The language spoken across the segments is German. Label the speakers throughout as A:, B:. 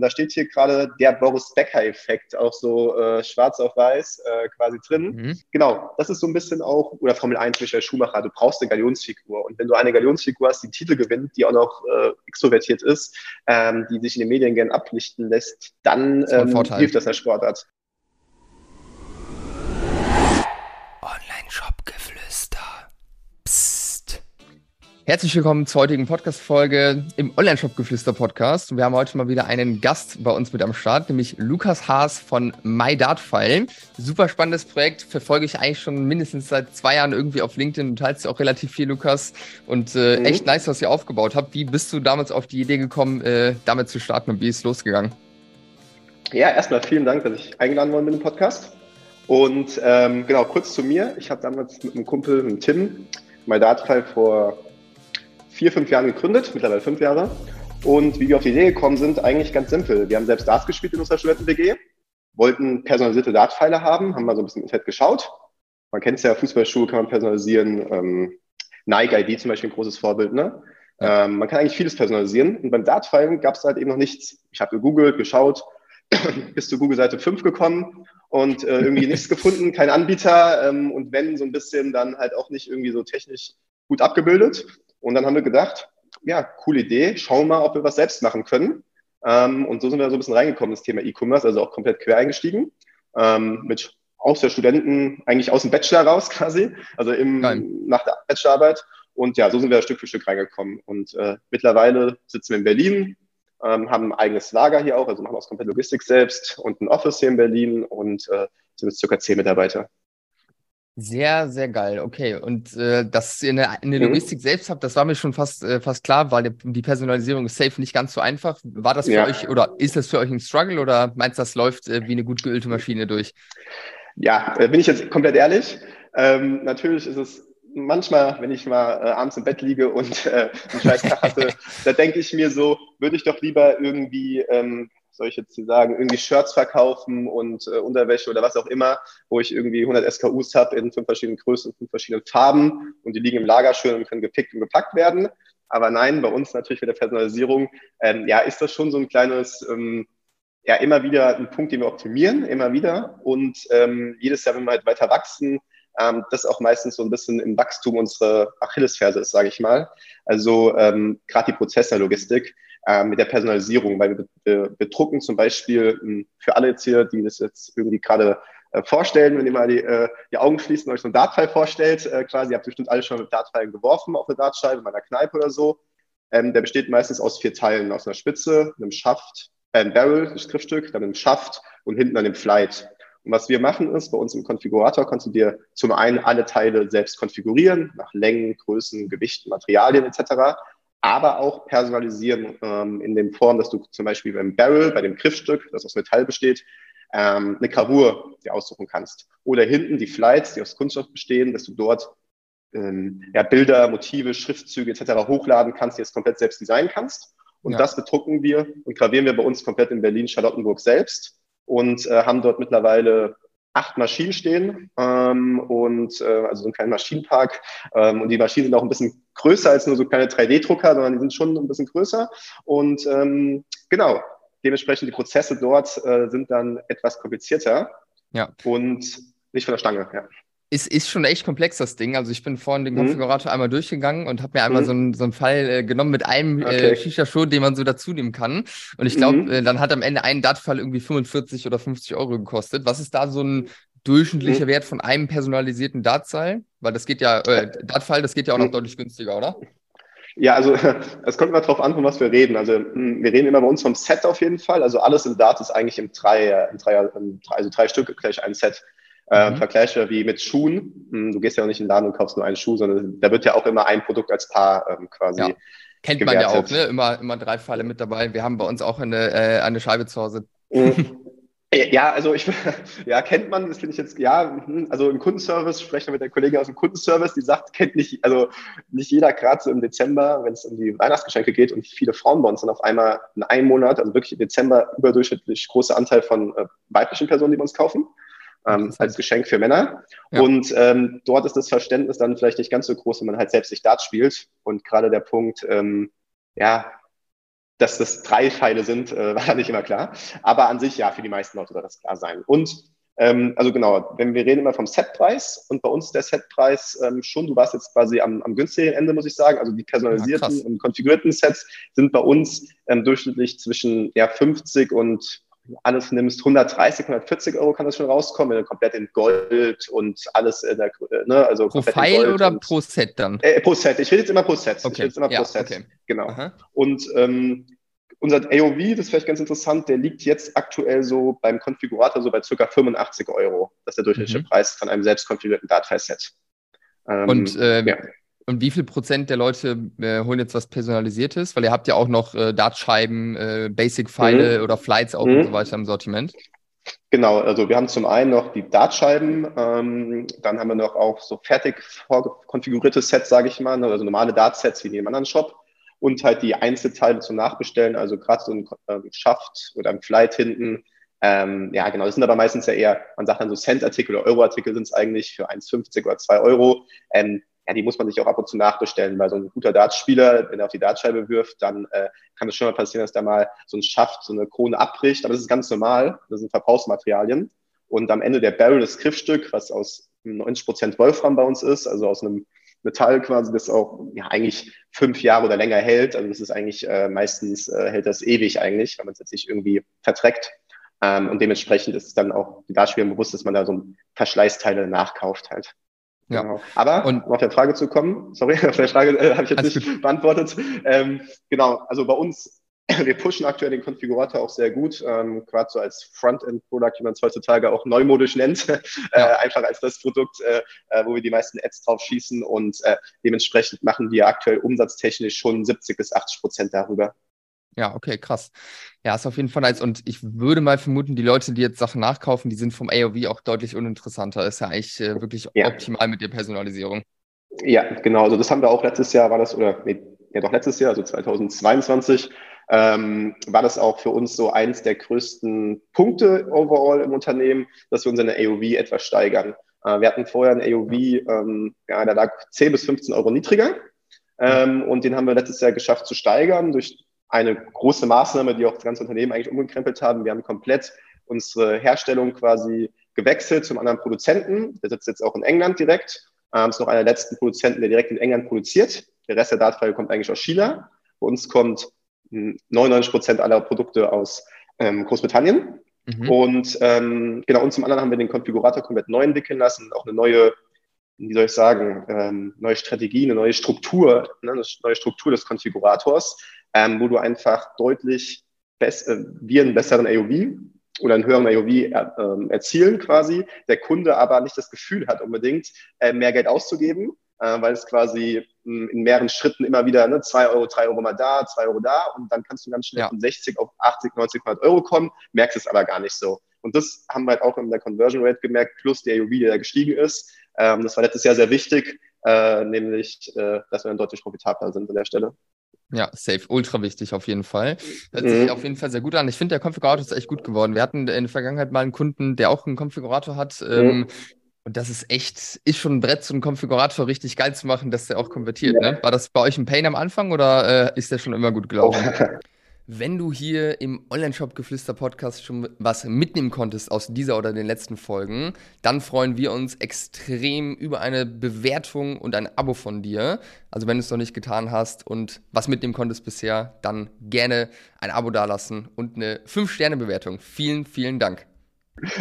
A: Und da steht hier gerade der Boris Becker-Effekt, auch so äh, schwarz auf weiß äh, quasi drin. Mhm. Genau, das ist so ein bisschen auch, oder Formel 1 Michael Schumacher, du brauchst eine Galionsfigur. Und wenn du eine Galionsfigur hast, die Titel gewinnt, die auch noch äh, extrovertiert ist, ähm, die sich in den Medien gern ablichten lässt, dann ähm, hilft das der Sportart.
B: Herzlich willkommen zur heutigen Podcast-Folge im Online-Shop-Geflüster-Podcast. Wir haben heute mal wieder einen Gast bei uns mit am Start, nämlich Lukas Haas von MyDartfile. Super spannendes Projekt, verfolge ich eigentlich schon mindestens seit zwei Jahren irgendwie auf LinkedIn. Du teilst ja auch relativ viel, Lukas. Und äh, mhm. echt nice, was ihr aufgebaut habt. Wie bist du damals auf die Idee gekommen, äh, damit zu starten und wie ist es losgegangen?
A: Ja, erstmal vielen Dank, dass ich eingeladen worden bin im Podcast. Und ähm, genau, kurz zu mir. Ich habe damals mit einem Kumpel, mit Tim, MyDartfile vor vier, fünf Jahren gegründet, mittlerweile fünf Jahre. Und wie wir auf die Idee gekommen sind, eigentlich ganz simpel. Wir haben selbst Darts gespielt in unserer Studenten-WG, wollten personalisierte Dartpfeile haben, haben mal so ein bisschen im Fett geschaut. Man kennt es ja, Fußballschuhe kann man personalisieren. Ähm, Nike ID zum Beispiel ein großes Vorbild. Ne? Ja. Ähm, man kann eigentlich vieles personalisieren. Und beim Dartpfeilen gab es halt eben noch nichts. Ich habe gegoogelt, geschaut, bis zur Google-Seite 5 gekommen und äh, irgendwie nichts gefunden, kein Anbieter ähm, und wenn so ein bisschen dann halt auch nicht irgendwie so technisch gut abgebildet. Und dann haben wir gedacht, ja, coole Idee, schauen wir mal, ob wir was selbst machen können. Ähm, und so sind wir so ein bisschen reingekommen, das Thema E-Commerce, also auch komplett quer eingestiegen. Ähm, mit aus der Studenten, eigentlich aus dem Bachelor raus quasi, also im, nach der Bachelorarbeit. Und ja, so sind wir Stück für Stück reingekommen. Und äh, mittlerweile sitzen wir in Berlin, ähm, haben ein eigenes Lager hier auch, also machen auch komplett Logistik selbst und ein Office hier in Berlin und äh, sind jetzt circa zehn Mitarbeiter.
B: Sehr, sehr geil. Okay. Und äh, dass ihr eine, eine mhm. Logistik selbst habt, das war mir schon fast, äh, fast klar, weil die Personalisierung ist safe nicht ganz so einfach. War das für ja. euch oder ist das für euch ein Struggle oder meinst du, das läuft äh, wie eine gut geölte Maschine durch?
A: Ja, äh, bin ich jetzt komplett ehrlich. Ähm, natürlich ist es manchmal, wenn ich mal äh, abends im Bett liege und äh, einen scheiß Tag hatte, da denke ich mir so, würde ich doch lieber irgendwie ähm, soll ich jetzt hier sagen, irgendwie Shirts verkaufen und äh, Unterwäsche oder was auch immer, wo ich irgendwie 100 SKUs habe in fünf verschiedenen Größen, fünf verschiedenen Farben und die liegen im Lager schön und können gepickt und gepackt werden. Aber nein, bei uns natürlich mit der Personalisierung, ähm, ja, ist das schon so ein kleines, ähm, ja, immer wieder ein Punkt, den wir optimieren, immer wieder. Und ähm, jedes Jahr, wenn wir halt weiter wachsen, ähm, das auch meistens so ein bisschen im Wachstum unsere Achillesferse ist, sage ich mal. Also ähm, gerade die Prozessorlogistik äh, mit der Personalisierung, weil wir, wir, wir drucken zum Beispiel ähm, für alle jetzt hier, die das jetzt irgendwie gerade äh, vorstellen, wenn ihr mal die, äh, die Augen schließt und euch so einen Dartpfeil vorstellt, äh, quasi, ihr habt bestimmt alle schon mit Dartpfeilen geworfen auf eine Dartscheibe, in meiner Kneipe oder so. Ähm, der besteht meistens aus vier Teilen, aus einer Spitze, einem Schaft, äh, einem Barrel, das Griffstück, dann einem Schaft und hinten an dem Flight. Und was wir machen ist, bei uns im Konfigurator kannst du dir zum einen alle Teile selbst konfigurieren, nach Längen, Größen, Gewichten, Materialien etc aber auch personalisieren ähm, in dem Form, dass du zum Beispiel beim Barrel, bei dem Griffstück, das aus Metall besteht, ähm, eine Gravur dir aussuchen kannst. Oder hinten die Flights, die aus Kunststoff bestehen, dass du dort ähm, ja, Bilder, Motive, Schriftzüge etc. hochladen kannst, die jetzt komplett selbst designen kannst. Und ja. das bedrucken wir und gravieren wir bei uns komplett in Berlin-Charlottenburg selbst und äh, haben dort mittlerweile acht Maschinen stehen ähm, und äh, also so ein kleiner Maschinenpark. Ähm, und die Maschinen sind auch ein bisschen größer als nur so kleine 3D-Drucker, sondern die sind schon ein bisschen größer. Und ähm, genau, dementsprechend die Prozesse dort äh, sind dann etwas komplizierter. Ja. Und nicht von der Stange, ja
B: ist, ist schon echt komplex, das Ding. Also ich bin vorhin den mhm. Konfigurator einmal durchgegangen und habe mir einmal mhm. so, einen, so einen Fall äh, genommen mit einem äh, okay. äh, Shisha-Show, den man so dazu nehmen kann. Und ich glaube, mhm. äh, dann hat am Ende ein DAT-Fall irgendwie 45 oder 50 Euro gekostet. Was ist da so ein durchschnittlicher mhm. Wert von einem personalisierten Dartseil? Weil das geht ja, äh, Dartfall, das geht ja auch noch mhm. deutlich günstiger, oder?
A: Ja, also es kommt immer darauf an, von was wir reden. Also hm, wir reden immer bei uns vom Set auf jeden Fall. Also alles im Dart ist eigentlich im Dreier, im Dreier, also drei Stück gleich ein Set äh, mhm. Vergleiche wie mit Schuhen. Hm, du gehst ja auch nicht in den Laden und kaufst nur einen Schuh, sondern da wird ja auch immer ein Produkt als Paar ähm, quasi. Ja.
B: Kennt gewertet. man ja auch, ne? Immer, immer drei Pfeile mit dabei. Wir haben bei uns auch eine, äh, eine Scheibe zu Hause.
A: Mhm. Ja, also ich, ja, kennt man, das finde ich jetzt, ja, hm, also im Kundenservice, spreche ich mit der Kollegin aus dem Kundenservice, die sagt, kennt nicht, also nicht jeder, gerade so im Dezember, wenn es um die Weihnachtsgeschenke geht und viele Frauen bei uns sind auf einmal in einem Monat, also wirklich im Dezember überdurchschnittlich großer Anteil von äh, weiblichen Personen, die bei uns kaufen ähm, als Geschenk für Männer. Ja. Und ähm, dort ist das Verständnis dann vielleicht nicht ganz so groß, wenn man halt selbst sich Dart spielt. Und gerade der Punkt, ähm, ja, dass das drei Pfeile sind, äh, war nicht immer klar. Aber an sich, ja, für die meisten Leute soll das klar sein. Und ähm, also genau, wenn wir reden immer vom Setpreis und bei uns der Setpreis ähm, schon, du warst jetzt quasi am, am günstigen Ende, muss ich sagen. Also die personalisierten ja, und konfigurierten Sets sind bei uns ähm, durchschnittlich zwischen ja, 50 und alles nimmst, 130, 140 Euro kann das schon rauskommen, wenn du komplett in Gold und alles in der,
B: ne, also pro File oder pro Set dann?
A: Äh, pro Set. Ich rede jetzt immer pro Set. Okay. Ich jetzt immer ja, pro Set. Okay. Genau. Aha. Und ähm, unser AOV, das ist vielleicht ganz interessant, der liegt jetzt aktuell so beim Konfigurator so bei ca. 85 Euro. Das ist der durchschnittliche mhm. Preis von einem selbst konfigurierten Datei-Set.
B: Ähm, und äh, ja. Und wie viel Prozent der Leute äh, holen jetzt was Personalisiertes? Weil ihr habt ja auch noch äh, Dartscheiben, äh, Basic-Pfeile mhm. oder Flights auch mhm. und so weiter im Sortiment.
A: Genau, also wir haben zum einen noch die Dartscheiben, ähm, dann haben wir noch auch so fertig konfigurierte Sets, sage ich mal, ne, also normale Dart-Sets wie in jedem anderen Shop und halt die Einzelteile zum Nachbestellen, also gerade so ein ähm, Schaft oder ein Flight hinten. Ähm, ja, genau, das sind aber meistens ja eher, man sagt dann so Cent-Artikel oder Euro-Artikel sind es eigentlich für 1,50 oder 2 Euro. Ähm, ja, die muss man sich auch ab und zu nachbestellen, weil so ein guter Dartspieler, wenn er auf die Dartscheibe wirft, dann äh, kann es schon mal passieren, dass da mal so ein Schaft, so eine Krone abbricht, aber das ist ganz normal, das sind Verbrauchsmaterialien. Und am Ende der Barrel, das Griffstück, was aus 90% Wolfram bei uns ist, also aus einem Metall quasi, das auch ja, eigentlich fünf Jahre oder länger hält. Also das ist eigentlich äh, meistens äh, hält das ewig eigentlich, wenn man es jetzt nicht irgendwie verträgt. Ähm, und dementsprechend ist es dann auch die Darsteller bewusst, dass man da so Verschleißteile nachkauft halt. Ja. Genau. Aber und um auf der Frage zu kommen, sorry, auf der Frage äh, habe ich jetzt nicht gut. beantwortet. Ähm, genau, also bei uns, wir pushen aktuell den Konfigurator auch sehr gut, ähm, gerade so als Frontend-Product, wie man es heutzutage auch neumodisch nennt, äh, ja. einfach als das Produkt, äh, äh, wo wir die meisten Ads drauf schießen und äh, dementsprechend machen wir aktuell umsatztechnisch schon 70 bis 80 Prozent darüber.
B: Ja, okay, krass. Ja, ist auf jeden Fall nice. Und ich würde mal vermuten, die Leute, die jetzt Sachen nachkaufen, die sind vom AOV auch deutlich uninteressanter. Ist ja eigentlich äh, wirklich ja. optimal mit der Personalisierung.
A: Ja, genau. Also das haben wir auch letztes Jahr, war das, oder nee, ja doch letztes Jahr, also 2022, ähm, war das auch für uns so eins der größten Punkte overall im Unternehmen, dass wir unsere AOV etwas steigern. Äh, wir hatten vorher ein AOV, ähm, ja, der lag 10 bis 15 Euro niedriger. Ähm, und den haben wir letztes Jahr geschafft zu steigern durch eine große Maßnahme, die auch das ganze Unternehmen eigentlich umgekrempelt haben. Wir haben komplett unsere Herstellung quasi gewechselt zum anderen Produzenten. Der sitzt jetzt auch in England direkt. Ähm, ist noch einer der letzten Produzenten, der direkt in England produziert. Der Rest der Datenfile kommt eigentlich aus China. Bei uns kommt 99 hm, Prozent aller Produkte aus ähm, Großbritannien. Mhm. Und ähm, genau, und zum anderen haben wir den Konfigurator komplett neu entwickeln lassen, auch eine neue, wie soll ich sagen, ähm, neue Strategie, eine neue Struktur, ne, eine neue Struktur des Konfigurators, ähm, wo du einfach deutlich best, äh, wir einen besseren AOV oder einen höheren AOV er, äh, erzielen quasi, der Kunde aber nicht das Gefühl hat unbedingt, äh, mehr Geld auszugeben, äh, weil es quasi mh, in mehreren Schritten immer wieder ne, 2 Euro, 3 Euro mal da, 2 Euro da und dann kannst du ganz schnell ja. von 60 auf 80, 90, 100 Euro kommen, merkst es aber gar nicht so. Und das haben wir halt auch in der Conversion Rate gemerkt, plus der AOV, der gestiegen ist. Ähm, das war letztes Jahr sehr wichtig, äh, nämlich, äh, dass wir dann deutlich profitabler sind an der Stelle.
B: Ja, safe, ultra wichtig auf jeden Fall. Hört sich mhm. auf jeden Fall sehr gut an. Ich finde, der Konfigurator ist echt gut geworden. Wir hatten in der Vergangenheit mal einen Kunden, der auch einen Konfigurator hat. Mhm. Ähm, und das ist echt, ist schon ein Brett, so einen Konfigurator richtig geil zu machen, dass der auch konvertiert. Ja. Ne? War das bei euch ein Pain am Anfang oder äh, ist der schon immer gut gelaufen? Oh. Wenn du hier im Online-Shop-Geflüster-Podcast schon was mitnehmen konntest aus dieser oder den letzten Folgen, dann freuen wir uns extrem über eine Bewertung und ein Abo von dir. Also wenn du es noch nicht getan hast und was mitnehmen konntest bisher, dann gerne ein Abo dalassen und eine 5-Sterne-Bewertung. Vielen, vielen Dank.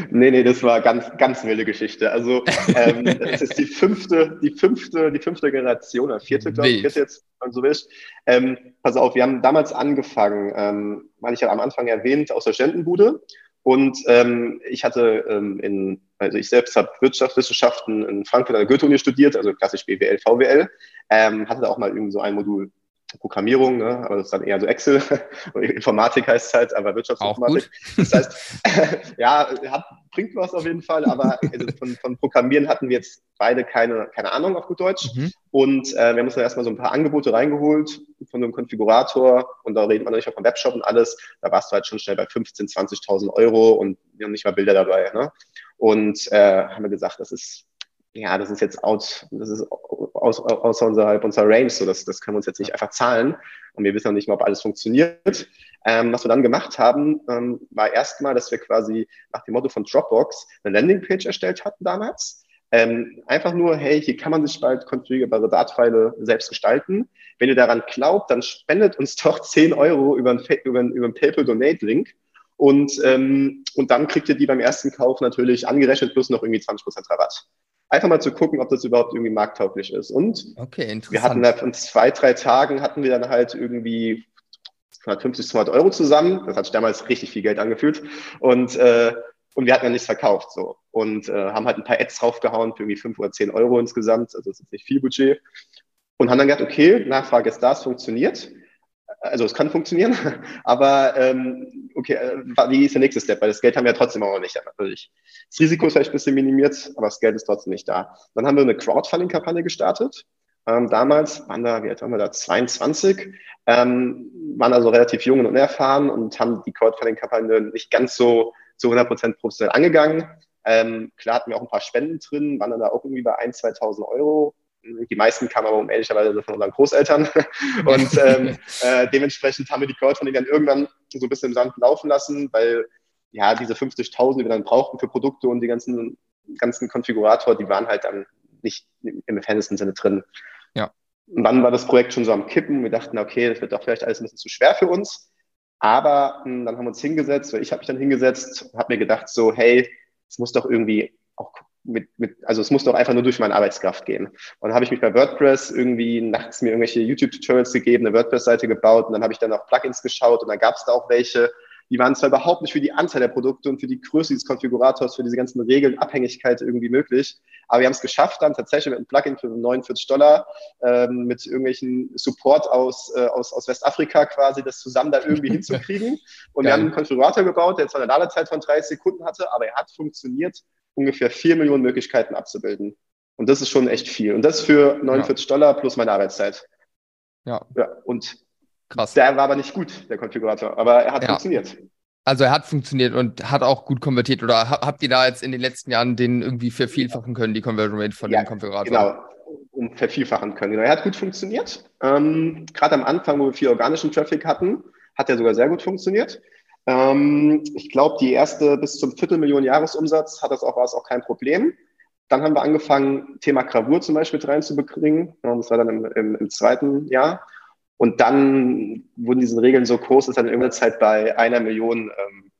A: Nee, nee, das war ganz, ganz wilde Geschichte. Also ähm, das ist die fünfte, die fünfte, die fünfte Generation, oder vierte, glaube ich, jetzt, wenn man so willst. Ähm, pass auf, wir haben damals angefangen, ähm, weil ich ja am Anfang erwähnt, aus der Ständenbude. Und ähm, ich hatte ähm, in, also ich selbst habe Wirtschaftswissenschaften in Frankfurt an der Goethe-Uni studiert, also klassisch BWL, VWL, ähm, hatte da auch mal irgendwie so ein Modul Programmierung, ne? aber das ist dann eher so Excel. Informatik heißt es halt, aber Wirtschaftsinformatik. Das heißt, ja, hat, bringt was auf jeden Fall, aber also von, von, Programmieren hatten wir jetzt beide keine, keine Ahnung auf gut Deutsch. Mhm. Und äh, wir haben uns dann erstmal so ein paar Angebote reingeholt von einem Konfigurator und da reden wir noch nicht vom Webshop und alles. Da warst du halt schon schnell bei 15.000, 20.000 Euro und wir haben nicht mal Bilder dabei. Ne? Und äh, haben wir gesagt, das ist ja, das ist jetzt out, das ist aus, außer unserer, unserer Range, so das, das können wir uns jetzt nicht einfach zahlen und wir wissen noch nicht mal, ob alles funktioniert. Ähm, was wir dann gemacht haben, ähm, war erstmal, dass wir quasi nach dem Motto von Dropbox eine Landingpage erstellt hatten damals. Ähm, einfach nur, hey, hier kann man sich bald konfigurierbare Datteile selbst gestalten. Wenn ihr daran glaubt, dann spendet uns doch 10 Euro über einen, über einen, über einen PayPal-Donate-Link. Und, ähm, und dann kriegt ihr die beim ersten Kauf natürlich angerechnet plus noch irgendwie 20% Rabatt einfach mal zu gucken, ob das überhaupt irgendwie markttauglich ist. Und
B: okay,
A: wir hatten da in zwei, drei Tagen hatten wir dann halt irgendwie 150, 200 Euro zusammen. Das hat sich damals richtig viel Geld angefühlt. Und, äh, und wir hatten ja nichts verkauft. so Und äh, haben halt ein paar Ads draufgehauen für irgendwie 5 oder 10 Euro insgesamt. Also das ist nicht viel Budget. Und haben dann gedacht, okay, Nachfrage ist da, es funktioniert also es kann funktionieren, aber ähm, okay, äh, wie ist der nächste Step? Weil das Geld haben wir ja trotzdem auch noch nicht, natürlich. Das Risiko ist vielleicht ein bisschen minimiert, aber das Geld ist trotzdem nicht da. Dann haben wir eine Crowdfunding-Kampagne gestartet. Ähm, damals waren da, wie alt waren wir da, 22, ähm, waren also relativ jung und unerfahren und haben die Crowdfunding-Kampagne nicht ganz so zu 100% professionell angegangen. Ähm, klar hatten wir auch ein paar Spenden drin, waren dann da auch irgendwie bei 1.000, 2.000 Euro die meisten kamen aber um ehrlicherweise von unseren Großeltern. Und ähm, äh, dementsprechend haben wir die Crowdfunding dann irgendwann so ein bisschen im Sand laufen lassen, weil ja diese 50.000, die wir dann brauchten für Produkte und die ganzen, ganzen Konfigurator, die waren halt dann nicht im entferntesten Sinne drin.
B: Ja.
A: Und dann war das Projekt schon so am Kippen. Wir dachten, okay, das wird doch vielleicht alles ein bisschen zu schwer für uns. Aber mh, hm, dann haben wir uns hingesetzt, oder ich habe mich dann hingesetzt und habe mir gedacht, so, hey, es muss doch irgendwie auch mit, mit, also es muss doch einfach nur durch meine Arbeitskraft gehen. Und dann habe ich mich bei WordPress irgendwie nachts mir irgendwelche YouTube-Tutorials gegeben, eine WordPress-Seite gebaut und dann habe ich dann auch Plugins geschaut und dann gab es da auch welche, die waren zwar überhaupt nicht für die Anzahl der Produkte und für die Größe des Konfigurators, für diese ganzen Regeln, Abhängigkeit irgendwie möglich. Aber wir haben es geschafft, dann tatsächlich mit einem Plugin für 49 Dollar ähm, mit irgendwelchen Support aus, äh, aus, aus Westafrika quasi das zusammen da irgendwie hinzukriegen. Und wir haben einen Konfigurator gebaut, der zwar eine Ladezeit von 30 Sekunden hatte, aber er hat funktioniert, ungefähr 4 Millionen Möglichkeiten abzubilden. Und das ist schon echt viel. Und das für 49 ja. Dollar plus meine Arbeitszeit.
B: Ja.
A: ja. Und Krass. Der war aber nicht gut, der Konfigurator, aber er hat ja. funktioniert.
B: Also er hat funktioniert und hat auch gut konvertiert. Oder habt ihr da jetzt in den letzten Jahren den irgendwie vervielfachen können, die Conversion Rate von ja, dem Konfigurator?
A: Genau, um vervielfachen können. Genau. Er hat gut funktioniert. Ähm, Gerade am Anfang, wo wir viel organischen Traffic hatten, hat er sogar sehr gut funktioniert. Ähm, ich glaube, die erste bis zum Viertelmillion Jahresumsatz hat das auch, war es auch kein Problem. Dann haben wir angefangen, Thema Gravur zum Beispiel mit reinzubringen. Das war dann im, im, im zweiten Jahr. Und dann wurden diese Regeln so groß, dass dann irgendeine Zeit bei einer Million, ähm,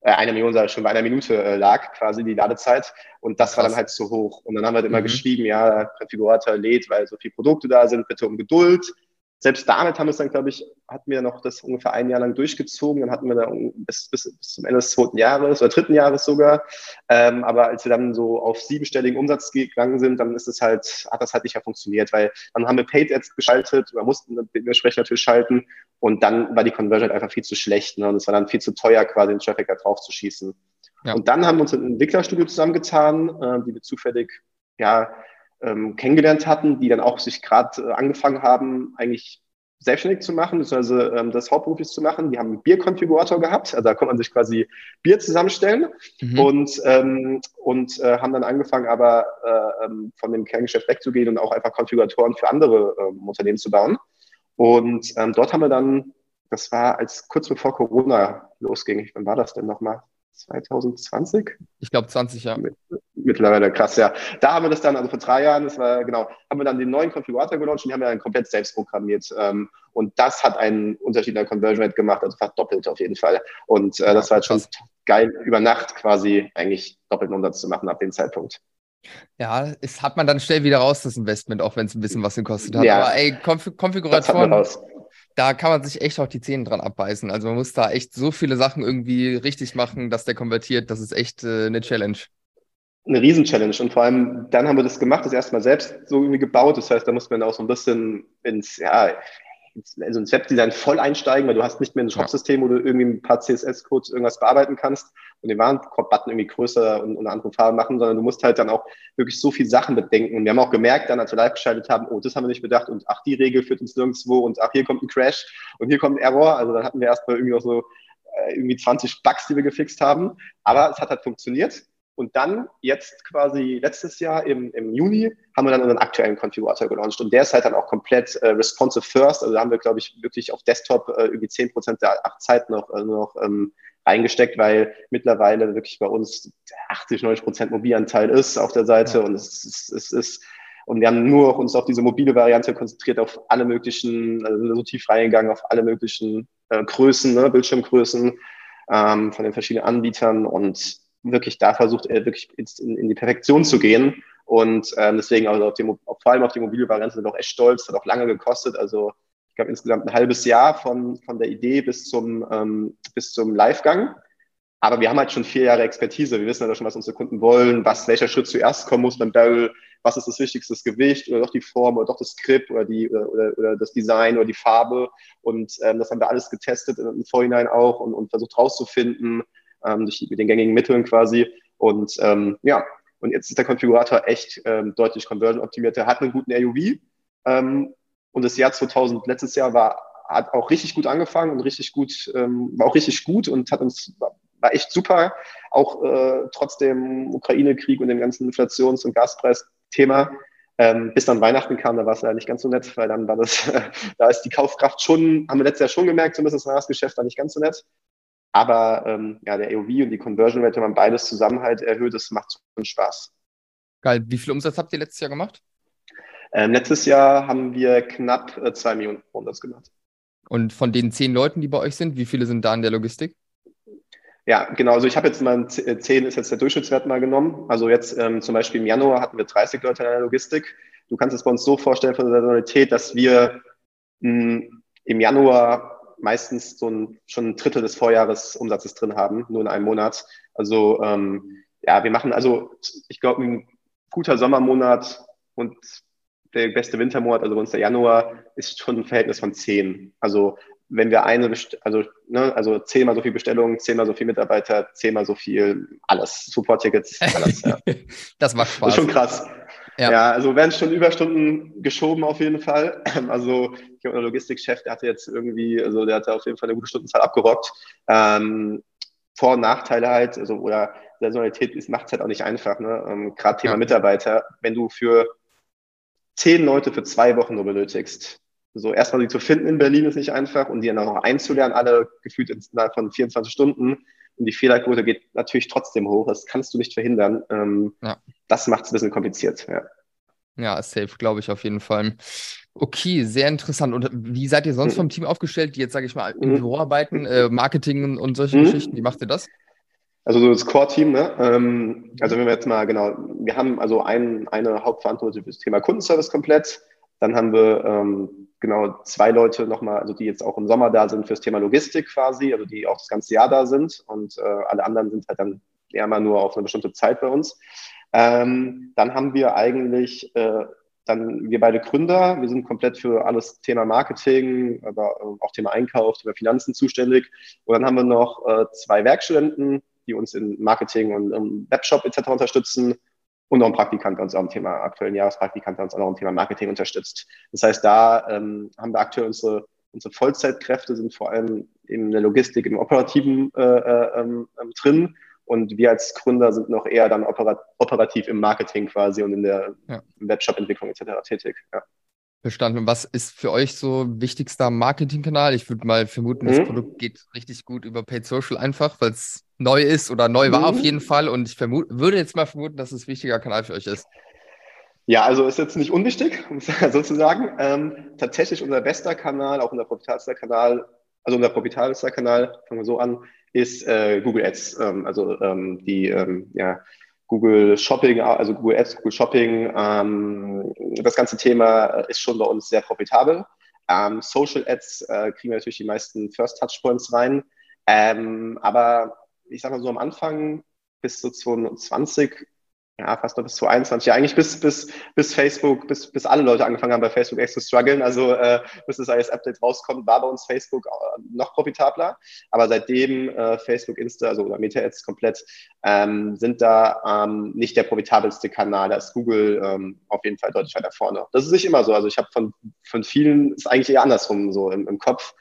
A: äh, einer Million, sag ich schon, bei einer Minute äh, lag quasi die Ladezeit. Und das Krass. war dann halt zu hoch. Und dann haben wir halt immer mhm. geschrieben, ja, Konfigurator lädt, weil so viele Produkte da sind, bitte um Geduld selbst damit haben wir es dann, glaube ich, hatten wir noch das ungefähr ein Jahr lang durchgezogen. Dann hatten wir da bis, bis, bis zum Ende des zweiten Jahres oder dritten Jahres sogar. Ähm, aber als wir dann so auf siebenstelligen Umsatz gegangen sind, dann ist es halt, hat das halt nicht mehr funktioniert, weil dann haben wir Paid Ads geschaltet oder mussten dementsprechend natürlich schalten. Und dann war die Conversion halt einfach viel zu schlecht. Ne? Und es war dann viel zu teuer, quasi den Traffic da drauf zu schießen. Ja. Und dann haben wir uns ein Entwicklerstudio zusammengetan, äh, die wir zufällig, ja, ähm, kennengelernt hatten, die dann auch sich gerade äh, angefangen haben, eigentlich selbstständig zu machen, beziehungsweise ähm, das hauptberuflich zu machen. Die haben einen Bierkonfigurator gehabt, also da konnte man sich quasi Bier zusammenstellen mhm. und, ähm, und äh, haben dann angefangen, aber äh, ähm, von dem Kerngeschäft wegzugehen und auch einfach Konfiguratoren für andere äh, Unternehmen zu bauen. Und ähm, dort haben wir dann, das war als kurz bevor Corona losging, wann war das denn nochmal? 2020?
B: Ich glaube 20, ja.
A: Mittlerweile krass, ja. Da haben wir das dann, also vor drei Jahren, das war genau, haben wir dann den neuen Konfigurator gelauncht und die haben wir dann komplett selbst programmiert. Ähm, und das hat einen Unterschied in der Conversion Rate gemacht, also fast doppelt auf jeden Fall. Und äh, das war halt schon geil, über Nacht quasi eigentlich doppelten Umsatz zu machen ab dem Zeitpunkt.
B: Ja, es hat man dann schnell wieder raus, das Investment, auch wenn es ein bisschen was gekostet hat. Ja, Aber ey, Konf Konfiguratoren, da kann man sich echt auch die Zähne dran abbeißen. Also man muss da echt so viele Sachen irgendwie richtig machen, dass der konvertiert. Das ist echt äh, eine Challenge.
A: Eine Riesen-Challenge. Und vor allem dann haben wir das gemacht, das erstmal selbst so irgendwie gebaut. Das heißt, da muss man auch so ein bisschen ins, ja, also ins Webdesign voll einsteigen, weil du hast nicht mehr ein Shop-System, wo du irgendwie ein paar CSS-Codes irgendwas bearbeiten kannst und den Warenkorb-Button irgendwie größer und, eine andere Farbe machen, sondern du musst halt dann auch wirklich so viele Sachen bedenken. Und wir haben auch gemerkt, dann als wir live geschaltet haben, oh, das haben wir nicht bedacht und ach, die Regel führt uns nirgendwo und ach, hier kommt ein Crash und hier kommt ein Error. Also dann hatten wir erstmal irgendwie noch so äh, irgendwie 20 Bugs, die wir gefixt haben. Aber es hat halt funktioniert. Und dann, jetzt quasi letztes Jahr im, im Juni, haben wir dann unseren aktuellen Konfigurator gelauncht. Und der ist halt dann auch komplett äh, responsive first. Also da haben wir, glaube ich, wirklich auf Desktop äh, irgendwie zehn Prozent der Zeit noch, äh, noch ähm, reingesteckt, weil mittlerweile wirklich bei uns 80, 90 Prozent Mobilanteil ist auf der Seite. Ja. Und es, es, es ist und wir haben nur uns auf diese mobile Variante konzentriert, auf alle möglichen, also so tief reingegangen, auf alle möglichen äh, Größen, ne, Bildschirmgrößen ähm, von den verschiedenen Anbietern und wirklich da versucht er wirklich in, in die Perfektion zu gehen. Und ähm, deswegen also auf auf, vor allem auf die mobile Variante sind wir auch echt stolz, hat auch lange gekostet. Also ich glaube insgesamt ein halbes Jahr von, von der Idee bis zum, ähm, bis zum Livegang. Aber wir haben halt schon vier Jahre Expertise. Wir wissen ja schon, was unsere Kunden wollen, was, welcher Schritt zuerst kommen muss beim Barrel, was ist das Wichtigste, das Gewicht oder doch die Form oder doch das Skript oder, die, oder, oder das Design oder die Farbe. Und ähm, das haben wir alles getestet im Vorhinein auch und, und versucht rauszufinden, ähm, durch mit den gängigen Mitteln quasi. Und ähm, ja, und jetzt ist der Konfigurator echt ähm, deutlich conversion optimiert. Er hat einen guten AUV. Ähm, und das Jahr 2000, letztes Jahr war, hat auch richtig gut angefangen und richtig gut, ähm, war auch richtig gut und hat uns, war, echt super. Auch äh, trotz dem Ukraine-Krieg und dem ganzen Inflations- und Gaspreis-Thema. Ähm, bis dann Weihnachten kam, da war es ja nicht ganz so nett, weil dann war das, da ist die Kaufkraft schon, haben wir letztes Jahr schon gemerkt, zumindest das Weihnachtsgeschäft war nicht ganz so nett. Aber ähm, ja, der AOV und die Conversion Rate, wenn man beides zusammen halt erhöht, das macht schon Spaß.
B: Geil. Wie viel Umsatz habt ihr letztes Jahr gemacht?
A: Ähm, letztes Jahr haben wir knapp äh, zwei Millionen Umsatz gemacht.
B: Und von den zehn Leuten, die bei euch sind, wie viele sind da in der Logistik?
A: Ja, genau. Also ich habe jetzt mal äh, zehn ist jetzt der Durchschnittswert mal genommen. Also jetzt ähm, zum Beispiel im Januar hatten wir 30 Leute in der Logistik. Du kannst es bei uns so vorstellen von der Saisonalität, dass wir mh, hm, im Januar meistens so ein, schon ein Drittel des Vorjahresumsatzes drin haben, nur in einem Monat. Also ähm, ja, wir machen also, ich glaube, ein guter Sommermonat und der beste Wintermonat, also bei uns der Januar, ist schon ein Verhältnis von zehn. Also wenn wir eine, also, ne, also zehnmal so viel Bestellungen, zehnmal so viel Mitarbeiter, zehnmal so viel, alles, Support-Tickets, alles. Ja.
B: das macht Spaß.
A: Das ist schon krass. Ja, ja also werden schon Überstunden geschoben auf jeden Fall. Also ich habe einen Logistikchef, der hatte jetzt irgendwie, also der hatte auf jeden Fall eine gute Stundenzahl abgerockt. Ähm, Vor- und Nachteile halt, also oder Saisonalität macht es halt auch nicht einfach. Ne? Ähm, Gerade Thema ja. Mitarbeiter, wenn du für zehn Leute für zwei Wochen nur benötigst, so erstmal die zu finden in Berlin ist nicht einfach und die dann auch einzulernen, alle gefühlt innerhalb von 24 Stunden. Und die Fehlerquote geht natürlich trotzdem hoch. Das kannst du nicht verhindern. Ähm, ja. Das macht es ein bisschen kompliziert. Ja.
B: Ja, safe, glaube ich auf jeden Fall. Okay, sehr interessant. Und wie seid ihr sonst mhm. vom Team aufgestellt, die jetzt, sage ich mal, im mhm. Büro arbeiten, äh, Marketing und solche mhm. Geschichten? Wie macht ihr das?
A: Also so das Core-Team, ne? Ähm, also wenn wir jetzt mal genau, wir haben also ein, eine Hauptverantwortung für das Thema Kundenservice komplett. Dann haben wir ähm, genau zwei Leute nochmal, also die jetzt auch im Sommer da sind fürs Thema Logistik quasi, also die auch das ganze Jahr da sind und äh, alle anderen sind halt dann eher mal nur auf eine bestimmte Zeit bei uns. Ähm, dann haben wir eigentlich äh, dann wir beide Gründer, wir sind komplett für alles Thema Marketing, aber äh, auch Thema Einkauf, Thema Finanzen zuständig. Und dann haben wir noch äh, zwei Werkstudenten, die uns in Marketing und im Webshop etc. unterstützen und noch ein Praktikant, der uns auch im Thema, aktuellen Jahrespraktikant, der uns auch noch im Thema Marketing unterstützt. Das heißt, da ähm, haben wir aktuell unsere, unsere Vollzeitkräfte sind vor allem in der Logistik, im Operativen äh, äh, ähm, drin. Und wir als Gründer sind noch eher dann operat operativ im Marketing quasi und in der ja. Webshop-Entwicklung etc. tätig. Ja.
B: Verstanden. Was ist für euch so wichtigster Marketingkanal? Ich würde mal vermuten, das mhm. Produkt geht richtig gut über Paid Social einfach, weil es neu ist oder neu war auf mhm. jeden Fall. Und ich würde jetzt mal vermuten, dass es ein wichtiger Kanal für euch ist.
A: Ja, also ist jetzt nicht unwichtig, sozusagen. Ähm, tatsächlich unser bester Kanal, auch unser profitabelster Kanal, also unser profitabelster Kanal, fangen wir so an, ist äh, Google Ads. Ähm, also ähm, die ähm, ja, Google Shopping, also Google Ads, Google Shopping, ähm, das ganze Thema ist schon bei uns sehr profitabel. Ähm, Social Ads äh, kriegen wir natürlich die meisten First Touchpoints rein. Ähm, aber ich sage mal so am Anfang bis zu 2020 ja, fast noch bis 2021, ja, eigentlich bis, bis, bis Facebook, bis, bis alle Leute angefangen haben, bei Facebook echt zu strugglen. Also äh, bis das iOS-Update rauskommt, war bei uns Facebook äh, noch profitabler. Aber seitdem äh, Facebook, Insta, also oder Meta-Ads komplett, ähm, sind da ähm, nicht der profitabelste Kanal. Da ist Google ähm, auf jeden Fall deutlich weiter vorne. Das ist nicht immer so. Also ich habe von, von vielen, ist eigentlich eher andersrum so im, im Kopf.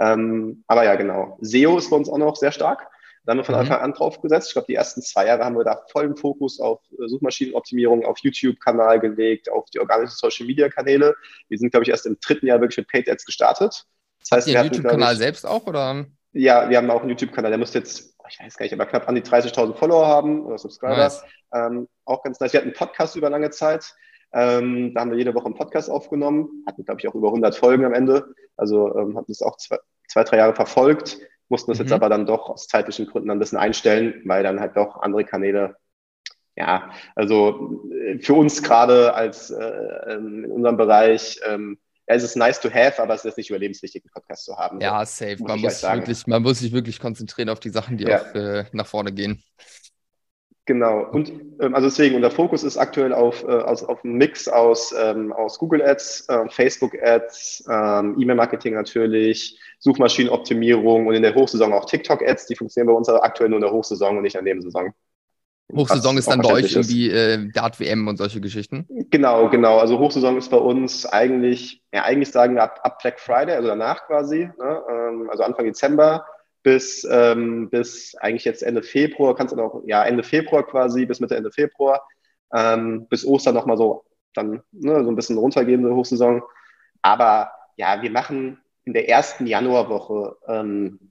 A: Ähm, aber ja, genau. SEO ist bei uns auch noch sehr stark. Da haben wir von mhm. Anfang an drauf gesetzt. Ich glaube, die ersten zwei Jahre haben wir da vollen Fokus auf äh, Suchmaschinenoptimierung, auf YouTube-Kanal gelegt, auf die organischen Social-Media-Kanäle. Wir sind, glaube ich, erst im dritten Jahr wirklich mit Paid Ads gestartet.
B: Das heißt, Habt ihr einen YouTube-Kanal selbst auch, oder?
A: Ja, wir haben auch einen YouTube-Kanal, der muss jetzt, ich weiß gar nicht, aber knapp an die 30.000 Follower haben oder Subscriber. Nice. Ähm, auch ganz nice. Wir hatten einen Podcast über lange Zeit. Ähm, da haben wir jede Woche einen Podcast aufgenommen, hatten, glaube ich, auch über 100 Folgen am Ende. Also ähm, hatten das auch zwei, zwei, drei Jahre verfolgt, mussten das mhm. jetzt aber dann doch aus zeitlichen Gründen ein bisschen einstellen, weil dann halt doch andere Kanäle, ja, also äh, für uns gerade als äh, in unserem Bereich, ähm, ja, es ist nice to have, aber es ist nicht überlebenswichtig, einen Podcast zu haben.
B: Ja, safe. Man muss, halt wirklich, man muss sich wirklich konzentrieren auf die Sachen, die ja. auch äh, nach vorne gehen.
A: Genau. Und ähm, also deswegen, unser Fokus ist aktuell auf, äh, aus, auf einem Mix aus, ähm, aus Google Ads, äh, Facebook Ads, ähm, E-Mail-Marketing natürlich, Suchmaschinenoptimierung und in der Hochsaison auch TikTok Ads. Die funktionieren bei uns aber aktuell nur in der Hochsaison und nicht in der Nebensaison.
B: Hochsaison ist dann bei euch irgendwie äh, Dart WM und solche Geschichten?
A: Genau, genau. Also Hochsaison ist bei uns eigentlich, ja, eigentlich sagen wir ab, ab Black Friday, also danach quasi, ne? ähm, also Anfang Dezember bis, ähm, bis eigentlich jetzt Ende Februar, kannst du noch, ja, Ende Februar quasi, bis Mitte, Ende Februar, ähm, bis Ostern nochmal so, dann ne, so ein bisschen runtergehende Hochsaison. Aber ja, wir machen in der ersten Januarwoche, ähm,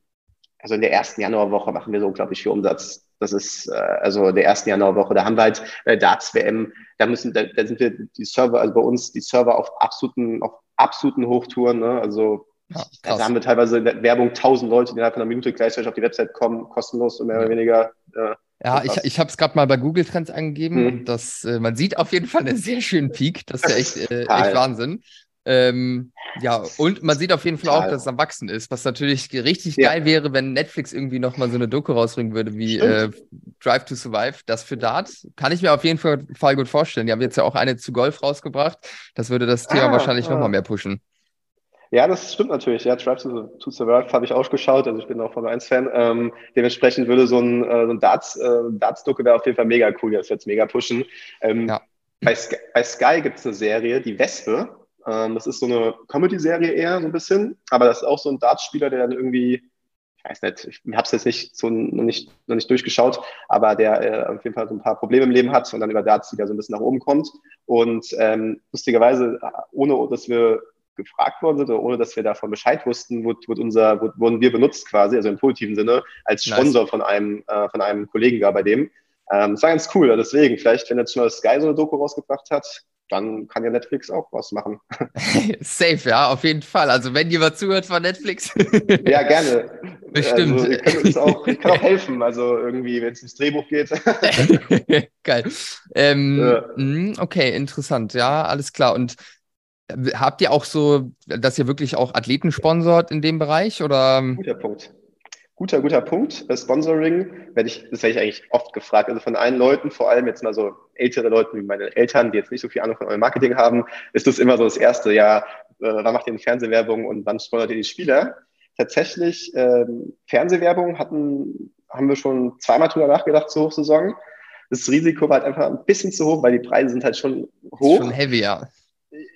A: also in der ersten Januarwoche machen wir so unglaublich viel Umsatz. Das ist äh, also der ersten Januarwoche. Da haben wir halt äh, Darts WM. Da müssen, da, da sind wir die Server, also bei uns die Server auf absoluten, auf absoluten Hochtouren. Ne? Also ja, da haben wir teilweise in der Werbung tausend Leute, die innerhalb von einer Minute gleichzeitig auf die Website kommen, kostenlos und mehr oder weniger.
B: Äh, ja, ich, ich habe es gerade mal bei Google Trends angegeben mhm. und das, äh, man sieht auf jeden Fall einen sehr schönen Peak. Das ist ja echt, äh, echt Wahnsinn. Ähm, ja, und man sieht auf jeden Fall auch, dass es am Wachsen ist, was natürlich richtig ja. geil wäre, wenn Netflix irgendwie nochmal so eine Doku rausbringen würde wie äh, Drive to Survive. Das für Dart kann ich mir auf jeden Fall gut vorstellen. Die haben jetzt ja auch eine zu Golf rausgebracht. Das würde das Thema ah, wahrscheinlich ah. nochmal mehr pushen.
A: Ja, das stimmt natürlich. Ja, Drive to, to Survive habe ich auch geschaut. Also ich bin auch Formel 1-Fan. Ähm, dementsprechend würde so ein, äh, so ein Darts, äh, Darts-Doku wäre auf jeden Fall mega cool. Das wird mega pushen. Ähm, ja. bei, Sky, bei Sky gibt es eine Serie, die Wespe. Ähm, das ist so eine Comedy-Serie eher so ein bisschen. Aber das ist auch so ein Darts-Spieler, der dann irgendwie, ich weiß nicht, ich habe es jetzt nicht so noch nicht, noch nicht durchgeschaut, aber der äh, auf jeden Fall so ein paar Probleme im Leben hat und dann über Darts wieder so ein bisschen nach oben kommt. Und ähm, lustigerweise, ohne dass wir gefragt worden sind oder ohne dass wir davon Bescheid wussten, wurde, wurde unser, wurde, wurden wir benutzt quasi, also im positiven Sinne, als Sponsor nice. von einem, äh, von einem Kollegen da bei dem. Ähm, das war ganz cool, deswegen, vielleicht, wenn jetzt das Sky so eine Doku rausgebracht hat, dann kann ja Netflix auch was machen.
B: Safe, ja, auf jeden Fall. Also wenn jemand zuhört von Netflix.
A: ja, gerne.
B: Bestimmt.
A: Also, ihr auch, ich kann auch helfen, also irgendwie, wenn es ins Drehbuch geht.
B: Geil. Ähm, ja. Hm, okay, interessant, ja, alles klar. Und Habt ihr auch so, dass ihr wirklich auch Athleten sponsort in dem Bereich? Oder?
A: Guter Punkt. Guter, guter Punkt. Äh, Sponsoring werde ich, das werde ich eigentlich oft gefragt. Also von allen Leuten, vor allem jetzt mal so ältere Leute wie meine Eltern, die jetzt nicht so viel Ahnung von eurem Marketing haben, ist das immer so das erste, ja, äh, wann macht ihr eine Fernsehwerbung und wann sponsert ihr die Spieler? Tatsächlich, ähm, Fernsehwerbung hatten, haben wir schon zweimal drüber nachgedacht zur Hochsaison. Das Risiko war halt einfach ein bisschen zu hoch, weil die Preise sind halt schon hoch. Schon
B: heavy, ja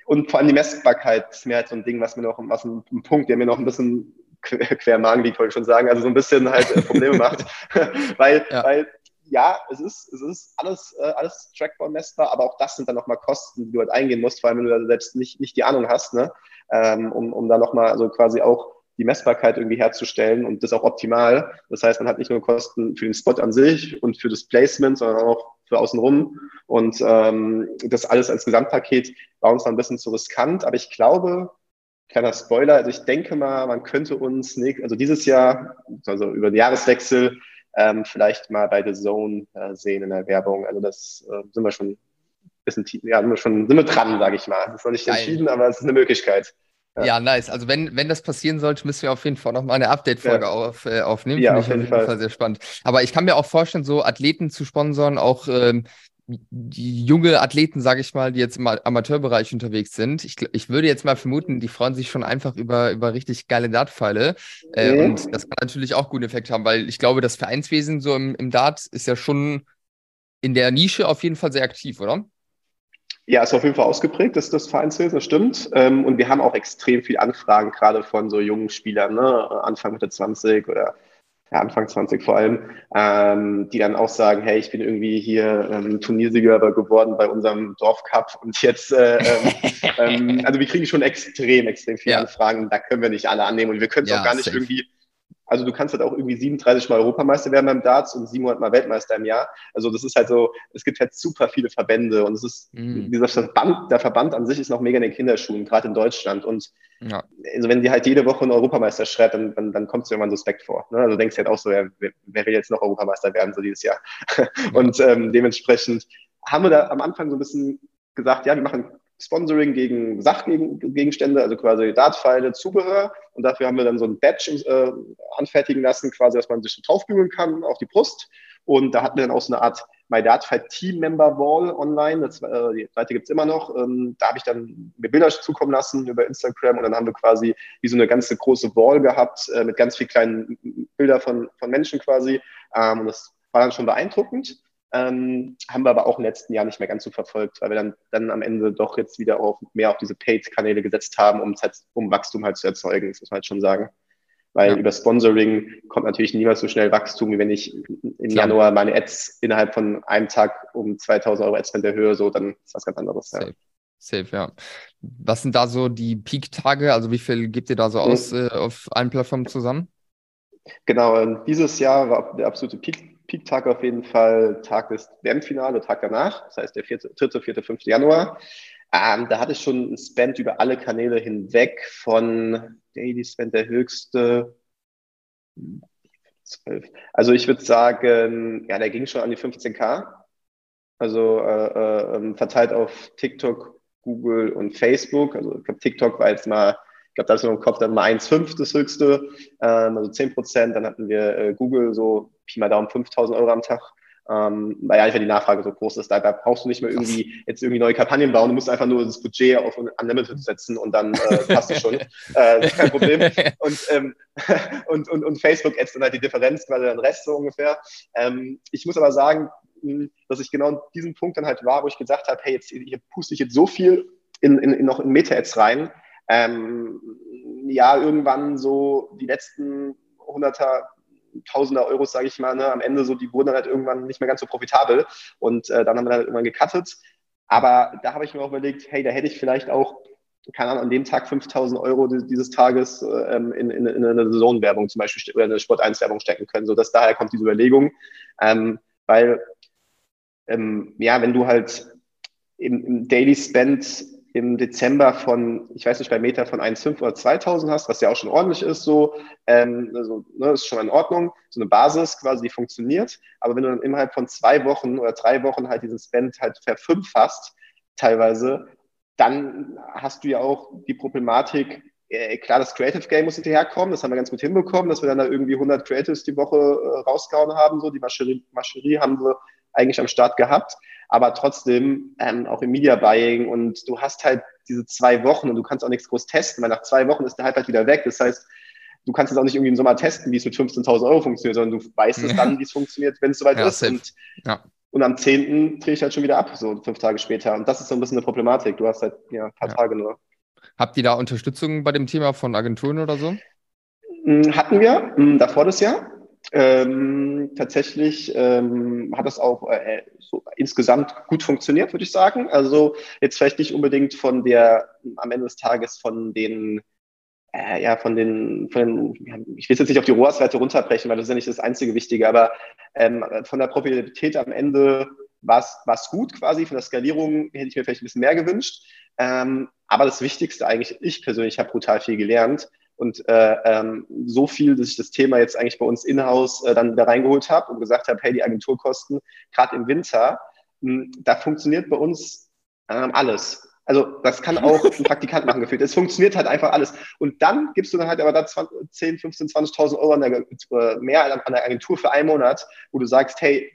A: und vor allem die Messbarkeit ist mir halt so ein Ding, was mir noch, was ein, ein Punkt, der mir noch ein bisschen quer im Magen liegt, wollte ich schon sagen, also so ein bisschen halt äh, Probleme macht, weil, ja. weil ja, es ist, es ist alles, äh, alles trackbar messbar, aber auch das sind dann nochmal Kosten, die du halt eingehen musst, vor allem wenn du da selbst nicht, nicht die Ahnung hast, ne? ähm, um, um da nochmal also quasi auch die Messbarkeit irgendwie herzustellen und das auch optimal. Das heißt, man hat nicht nur Kosten für den Spot an sich und für das Placement, sondern auch für außenrum. Und ähm, das alles als Gesamtpaket war uns dann ein bisschen zu riskant. Aber ich glaube, kleiner Spoiler, also ich denke mal, man könnte uns, nicht, also dieses Jahr, also über den Jahreswechsel, ähm, vielleicht mal bei The Zone äh, sehen in der Werbung. Also das äh, sind wir schon ein bisschen, ja, sind wir schon, sind wir dran, sage ich mal. Das ist noch nicht Geil. entschieden, aber es ist eine Möglichkeit.
B: Ja. ja, nice. Also wenn, wenn das passieren sollte, müssen wir auf jeden Fall nochmal eine Update-Folge ja. auf, äh, aufnehmen.
A: Ja,
B: Finde
A: auf
B: ich
A: jeden, auf jeden Fall. Fall.
B: sehr spannend. Aber ich kann mir auch vorstellen, so Athleten zu sponsoren, auch ähm, junge Athleten, sage ich mal, die jetzt im Amateurbereich unterwegs sind. Ich, ich würde jetzt mal vermuten, die freuen sich schon einfach über, über richtig geile Dartpfeile. Äh, mhm. Und das kann natürlich auch guten Effekt haben, weil ich glaube, das Vereinswesen so im, im Dart ist ja schon in der Nische auf jeden Fall sehr aktiv, oder?
A: Ja, ist auf jeden Fall ausgeprägt, das, das Vereinswesen, das stimmt. Ähm, und wir haben auch extrem viel Anfragen, gerade von so jungen Spielern, ne? Anfang Mitte 20 oder ja, Anfang 20 vor allem, ähm, die dann auch sagen, hey, ich bin irgendwie hier ähm, Turniersieger geworden bei unserem Dorfcup und jetzt, äh, ähm, ähm, also wir kriegen schon extrem, extrem viele ja. Anfragen, da können wir nicht alle annehmen und wir können es ja, auch gar nicht safe. irgendwie also du kannst halt auch irgendwie 37 Mal Europameister werden beim Darts und 700 Mal Weltmeister im Jahr. Also das ist halt so, es gibt halt super viele Verbände und es ist, mhm. dieser Verband, der Verband an sich ist noch mega in den Kinderschuhen, gerade in Deutschland. Und ja. also wenn die halt jede Woche einen Europameister schreibt, dann, dann, dann kommt es irgendwann suspekt vor. Ne? Also du denkst halt auch so, ja, wer, wer, will jetzt noch Europameister werden, so dieses Jahr. Ja. Und ähm, dementsprechend haben wir da am Anfang so ein bisschen gesagt, ja, wir machen Sponsoring gegen Sachgegenstände, also quasi Dartpfeile, Zubehör. Und dafür haben wir dann so ein Badge äh, anfertigen lassen, quasi, dass man sich so draufbügeln kann auf die Brust. Und da hatten wir dann auch so eine Art My Dartfight Team Member Wall online. Das, äh, die Seite gibt's immer noch. Ähm, da habe ich dann mir Bilder zukommen lassen über Instagram und dann haben wir quasi wie so eine ganze große Wall gehabt äh, mit ganz vielen kleinen Bildern von, von Menschen quasi. Ähm, und das war dann schon beeindruckend. Ähm, haben wir aber auch im letzten Jahr nicht mehr ganz so verfolgt, weil wir dann, dann am Ende doch jetzt wieder auf, mehr auf diese Paid-Kanäle gesetzt haben, um, halt, um Wachstum halt zu erzeugen, das muss man halt schon sagen. Weil ja. über Sponsoring kommt natürlich niemals so schnell Wachstum, wie wenn ich im Klar. Januar meine Ads innerhalb von einem Tag um 2000 Euro Adspend erhöhe, so, dann ist das ganz anderes.
B: Safe. Ja. Safe, ja. Was sind da so die Peak-Tage? Also wie viel gebt ihr da so mhm. aus äh, auf allen Plattformen zusammen?
A: Genau, dieses Jahr war der absolute Peak Peak-Tag auf jeden Fall Tag des WM-Finale, Tag danach, das heißt der 4., 3., 4., 5. Januar. Ähm, da hatte ich schon einen Spend über alle Kanäle hinweg von Daily Spend der höchste 12. Also ich würde sagen, ja, der ging schon an die 15k. Also äh, äh, ähm, verteilt auf TikTok, Google und Facebook. Also ich glaube, TikTok war jetzt mal ich glaube, da ist noch im Kopf dann mal 1,5 das höchste, ähm, also 10 Prozent. Dann hatten wir äh, Google so Pi mal Daumen 5000 Euro am Tag. Ähm, weil ja einfach die Nachfrage so groß ist. Da, da brauchst du nicht mehr irgendwie jetzt irgendwie neue Kampagnen bauen. Du musst einfach nur das Budget auf Unlimited setzen und dann äh, passt es schon. äh, kein Problem. Und, ähm, und, und, und Facebook ätzt dann halt die Differenz, quasi den Rest so ungefähr. Ähm, ich muss aber sagen, dass ich genau in diesem Punkt dann halt war, wo ich gesagt habe, hey, jetzt hier puste ich jetzt so viel in, in, in noch in Meta-Ads rein, ähm, ja, irgendwann so die letzten Hunderter, Tausender Euros, sage ich mal, ne, am Ende so, die wurden dann halt irgendwann nicht mehr ganz so profitabel und äh, dann haben wir dann irgendwann gecuttet. Aber da habe ich mir auch überlegt, hey, da hätte ich vielleicht auch, keine Ahnung, an dem Tag 5000 Euro dieses Tages ähm, in, in, in eine Saisonwerbung zum Beispiel oder eine Sport-1-Werbung stecken können. So, dass daher kommt diese Überlegung. Ähm, weil, ähm, ja, wenn du halt im, im Daily Spend im Dezember von, ich weiß nicht, bei Meta von 1,5 oder 2000 hast, was ja auch schon ordentlich ist, so, ähm, also, ne, ist schon in Ordnung, so eine Basis quasi, die funktioniert. Aber wenn du dann innerhalb von zwei Wochen oder drei Wochen halt diesen Spend halt verfünffachst, teilweise, dann hast du ja auch die Problematik, äh, klar, das Creative Game muss hinterherkommen, das haben wir ganz gut hinbekommen, dass wir dann da irgendwie 100 Creatives die Woche äh, rausgehauen haben, so, die Mascherie, Mascherie haben wir eigentlich am Start gehabt aber trotzdem ähm, auch im Media Buying und du hast halt diese zwei Wochen und du kannst auch nichts groß testen, weil nach zwei Wochen ist der Hype halt wieder weg. Das heißt, du kannst es auch nicht irgendwie im Sommer testen, wie es mit 15.000 Euro funktioniert, sondern du weißt es dann, wie es funktioniert, wenn es soweit ja, ist. Und, ja. und am 10. drehe ich halt schon wieder ab, so fünf Tage später. Und das ist so ein bisschen eine Problematik. Du hast halt ja, ein paar ja. Tage nur.
B: Habt ihr da Unterstützung bei dem Thema von Agenturen oder so?
A: Hm, hatten wir hm, davor das Jahr. Ähm, tatsächlich ähm, hat das auch äh, so insgesamt gut funktioniert, würde ich sagen. Also jetzt vielleicht nicht unbedingt von der, am Ende des Tages von den, äh, ja, von den, von den, ich will jetzt nicht auf die ROAS-Werte runterbrechen, weil das ist ja nicht das einzige Wichtige, aber ähm, von der Profitabilität am Ende war es gut quasi. Von der Skalierung hätte ich mir vielleicht ein bisschen mehr gewünscht. Ähm, aber das Wichtigste eigentlich, ich persönlich habe brutal viel gelernt und äh, ähm, so viel, dass ich das Thema jetzt eigentlich bei uns in-house äh, dann da reingeholt habe und gesagt habe, hey, die Agenturkosten, gerade im Winter, mh, hm, da funktioniert bei uns ähm, alles. Also das kann auch ein Praktikant machen gefühlt. Es funktioniert halt einfach alles. Und dann gibst du dann halt aber da 20, 10, 15, 20.000 Euro an der, äh, mehr an der Agentur für einen Monat, wo du sagst, hey,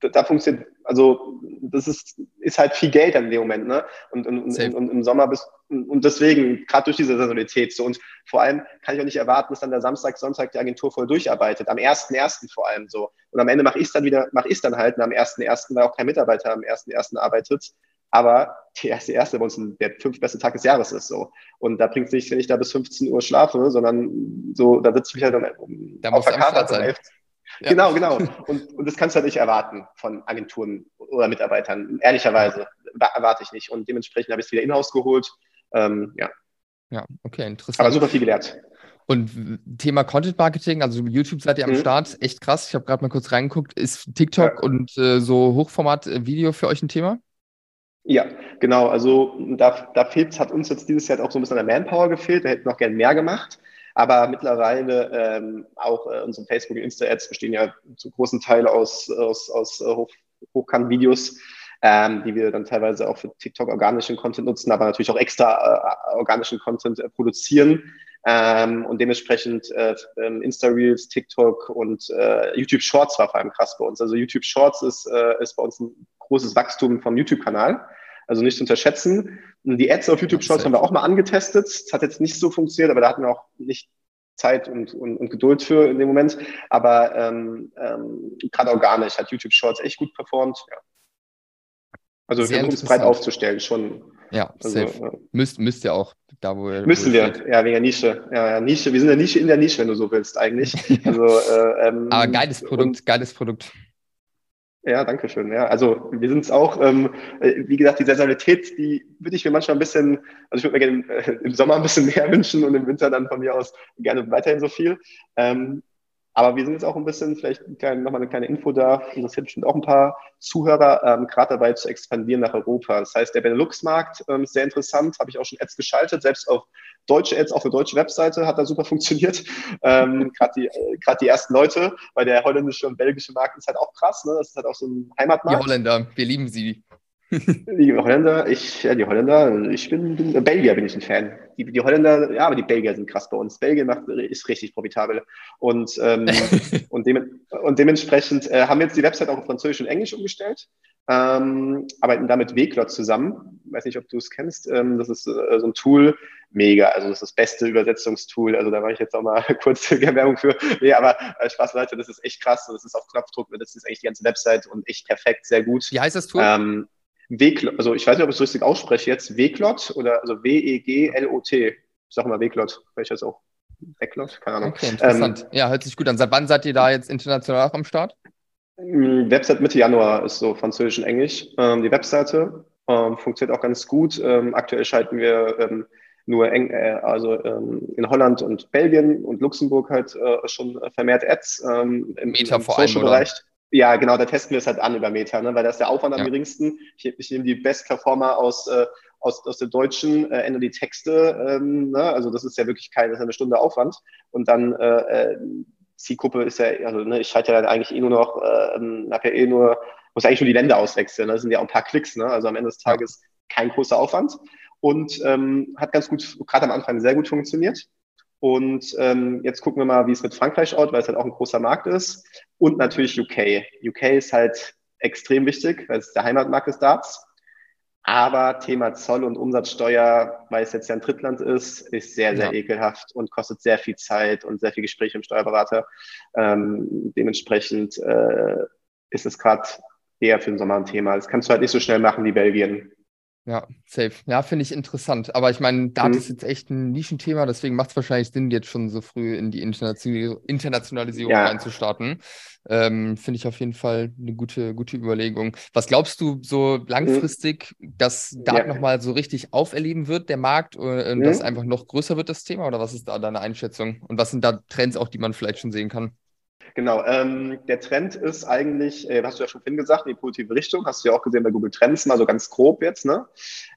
A: da, funktioniert, also das ist, ist halt viel Geld in dem Moment, ne? Und, und, und, und im Sommer bist und deswegen, gerade durch diese Saisonalität so und vor allem kann ich auch nicht erwarten, dass dann der Samstag, Sonntag die Agentur voll durcharbeitet. Am 1.1. vor allem so. Und am Ende mache ich es dann wieder, mache ich es dann halt und am 1.1., weil auch kein Mitarbeiter am 1.1. arbeitet, aber der erste, erste bei uns der fünf beste Tag des Jahres ist so. Und da bringt es nicht, wenn ich da bis 15 Uhr schlafe, sondern so, da sitze ich halt um,
B: da auf der Karte
A: um 11, ja. Genau, genau. Und, und das kannst du halt nicht erwarten von Agenturen oder Mitarbeitern. Ehrlicherweise erwarte ich nicht. Und dementsprechend habe ich es wieder in-house geholt. Ähm, ja.
B: Ja, okay, interessant.
A: Aber super viel gelernt.
B: Und Thema Content Marketing, also YouTube seid ihr am mhm. Start, echt krass. Ich habe gerade mal kurz reingeguckt. Ist TikTok ja. und äh, so Hochformat-Video für euch ein Thema?
A: Ja, genau. Also da, da fehlt, hat uns jetzt dieses Jahr auch so ein bisschen an der Manpower gefehlt. Wir hätten noch gern mehr gemacht. Aber mittlerweile ähm, auch äh, unsere Facebook- und Insta-Ads bestehen ja zu großen Teil aus, aus, aus äh, Hoch, Hochkant-Videos, ähm, die wir dann teilweise auch für TikTok organischen Content nutzen, aber natürlich auch extra äh, organischen Content äh, produzieren. Ähm, und dementsprechend äh, ähm, Insta-Reels, TikTok und äh, YouTube Shorts war vor allem krass bei uns. Also YouTube Shorts ist, äh, ist bei uns ein großes Wachstum vom YouTube-Kanal. Also nicht zu unterschätzen. Die Ads auf YouTube Shorts haben wir auch mal angetestet. Das hat jetzt nicht so funktioniert, aber da hatten wir auch nicht Zeit und, und, und Geduld für in dem Moment. Aber ähm, ähm, gerade organisch hat YouTube Shorts echt gut performt. Ja. Also Sehr uns breit aufzustellen, schon.
B: Ja, also. Müsst, müsst ihr auch, da wo ihr.
A: Müssen wo wir, steht. ja, wegen der Nische. Ja, ja, Nische. Wir sind in der Nische in der Nische, wenn du so willst, eigentlich. Also,
B: äh, ähm, Aber geiles Produkt, und, geiles Produkt.
A: Ja, danke schön. Ja, also wir sind es auch, ähm, äh, wie gesagt, die Saisonalität, die würde ich mir manchmal ein bisschen, also ich würde mir gerne äh, im Sommer ein bisschen mehr wünschen und im Winter dann von mir aus gerne weiterhin so viel. Ähm, aber wir sind jetzt auch ein bisschen, vielleicht nochmal eine kleine Info da, interessiert bestimmt auch ein paar Zuhörer, ähm, gerade dabei zu expandieren nach Europa. Das heißt, der Benelux-Markt ähm, ist sehr interessant, habe ich auch schon Ads geschaltet, selbst auf deutsche Ads, auch für deutsche Webseite hat da super funktioniert. Ähm, gerade die, äh, die ersten Leute, weil der holländische und belgische Markt ist halt auch krass, ne? das ist halt auch so ein Heimatmarkt.
B: Die Holländer, wir lieben sie.
A: Die Holländer, ich, ja, die Holländer, ich bin, bin Belgier bin ich ein Fan. Die, die Holländer, ja, aber die Belgier sind krass bei uns. Belgien macht, ist richtig profitabel. Und, ähm, und, dem, und dementsprechend äh, haben wir jetzt die Website auch auf Französisch und Englisch umgestellt. Ähm, arbeiten da mit Weglot zusammen. Ich weiß nicht, ob du es kennst. Ähm, das ist äh, so ein Tool, mega. Also das ist das beste Übersetzungstool. Also da war ich jetzt auch mal kurz Werbung für. Nee, aber äh, Spaß Leute, das ist echt krass. Das ist auf Knopfdruck, das ist eigentlich die ganze Website und echt perfekt, sehr gut.
B: Wie heißt das Tool?
A: Weglot, also ich weiß nicht, ob ich es richtig ausspreche jetzt, Weglot oder also W-E-G-L-O-T. Ich sage mal Weglot, vielleicht heißt auch Weglot, keine Ahnung.
B: Okay, interessant. Ähm, ja, hört sich gut an. Seit wann seid ihr da jetzt international am Start?
A: Mm, Website Mitte Januar ist so Französisch und Englisch. Ähm, die Webseite ähm, funktioniert auch ganz gut. Ähm, aktuell schalten wir ähm, nur eng, äh, also ähm, in Holland und Belgien und Luxemburg halt äh, schon vermehrt Ads
B: im, Meta im Social-Bereich.
A: Ja, genau, da testen wir es halt an über Meta, ne? weil da ist der Aufwand am geringsten. Ich, ich nehme die Best-Performer aus, äh, aus, aus der deutschen, äh, ändere die Texte, ähm, ne? also das ist ja wirklich keine, das ist eine Stunde Aufwand. Und dann äh, äh, Zielgruppe ist ja, also ne, ich halte ja dann eigentlich eh nur noch, äh, habe ja eh nur, muss eigentlich nur die Länder auswechseln. Ne? Das sind ja auch ein paar Klicks, ne? also am Ende des Tages kein großer Aufwand. Und ähm, hat ganz gut, gerade am Anfang sehr gut funktioniert. Und ähm, jetzt gucken wir mal, wie es mit Frankreich aussieht, weil es halt auch ein großer Markt ist. Und natürlich UK. UK ist halt extrem wichtig, weil es der Heimatmarkt des Darts. Aber Thema Zoll und Umsatzsteuer, weil es jetzt ja ein Drittland ist, ist sehr, sehr ja. ekelhaft und kostet sehr viel Zeit und sehr viel Gespräche mit dem Steuerberater. Ähm, dementsprechend äh, ist es gerade eher für den Sommer ein Thema. Das kannst du halt nicht so schnell machen wie Belgien.
B: Ja, safe. Ja, finde ich interessant. Aber ich meine, da mhm. ist jetzt echt ein Nischenthema, deswegen macht es wahrscheinlich Sinn, jetzt schon so früh in die Internationalisierung ja. reinzustarten. Ähm, finde ich auf jeden Fall eine gute, gute Überlegung. Was glaubst du so langfristig, mhm. dass Dart ja. nochmal so richtig auferleben wird, der Markt, äh, und mhm. das einfach noch größer wird, das Thema? Oder was ist da deine Einschätzung? Und was sind da Trends auch, die man vielleicht schon sehen kann?
A: Genau, ähm, der Trend ist eigentlich, äh, hast du ja schon vorhin gesagt, in die positive Richtung, hast du ja auch gesehen bei Google Trends, mal so ganz grob jetzt. Ne?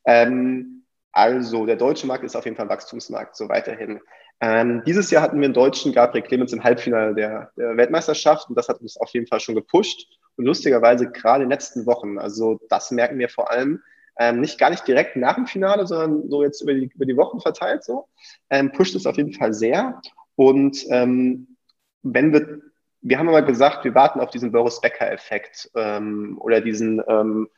A: Ähm, also, der deutsche Markt ist auf jeden Fall ein Wachstumsmarkt, so weiterhin. Ähm, dieses Jahr hatten wir einen deutschen Gabriel Clemens im Halbfinale der, der Weltmeisterschaft und das hat uns auf jeden Fall schon gepusht. Und lustigerweise gerade in den letzten Wochen, also das merken wir vor allem, ähm, nicht gar nicht direkt nach dem Finale, sondern so jetzt über die, über die Wochen verteilt so, ähm, pusht es auf jeden Fall sehr. Und ähm, wenn wir wir haben aber gesagt, wir warten auf diesen Boris Becker-Effekt ähm, oder diesen, ähm,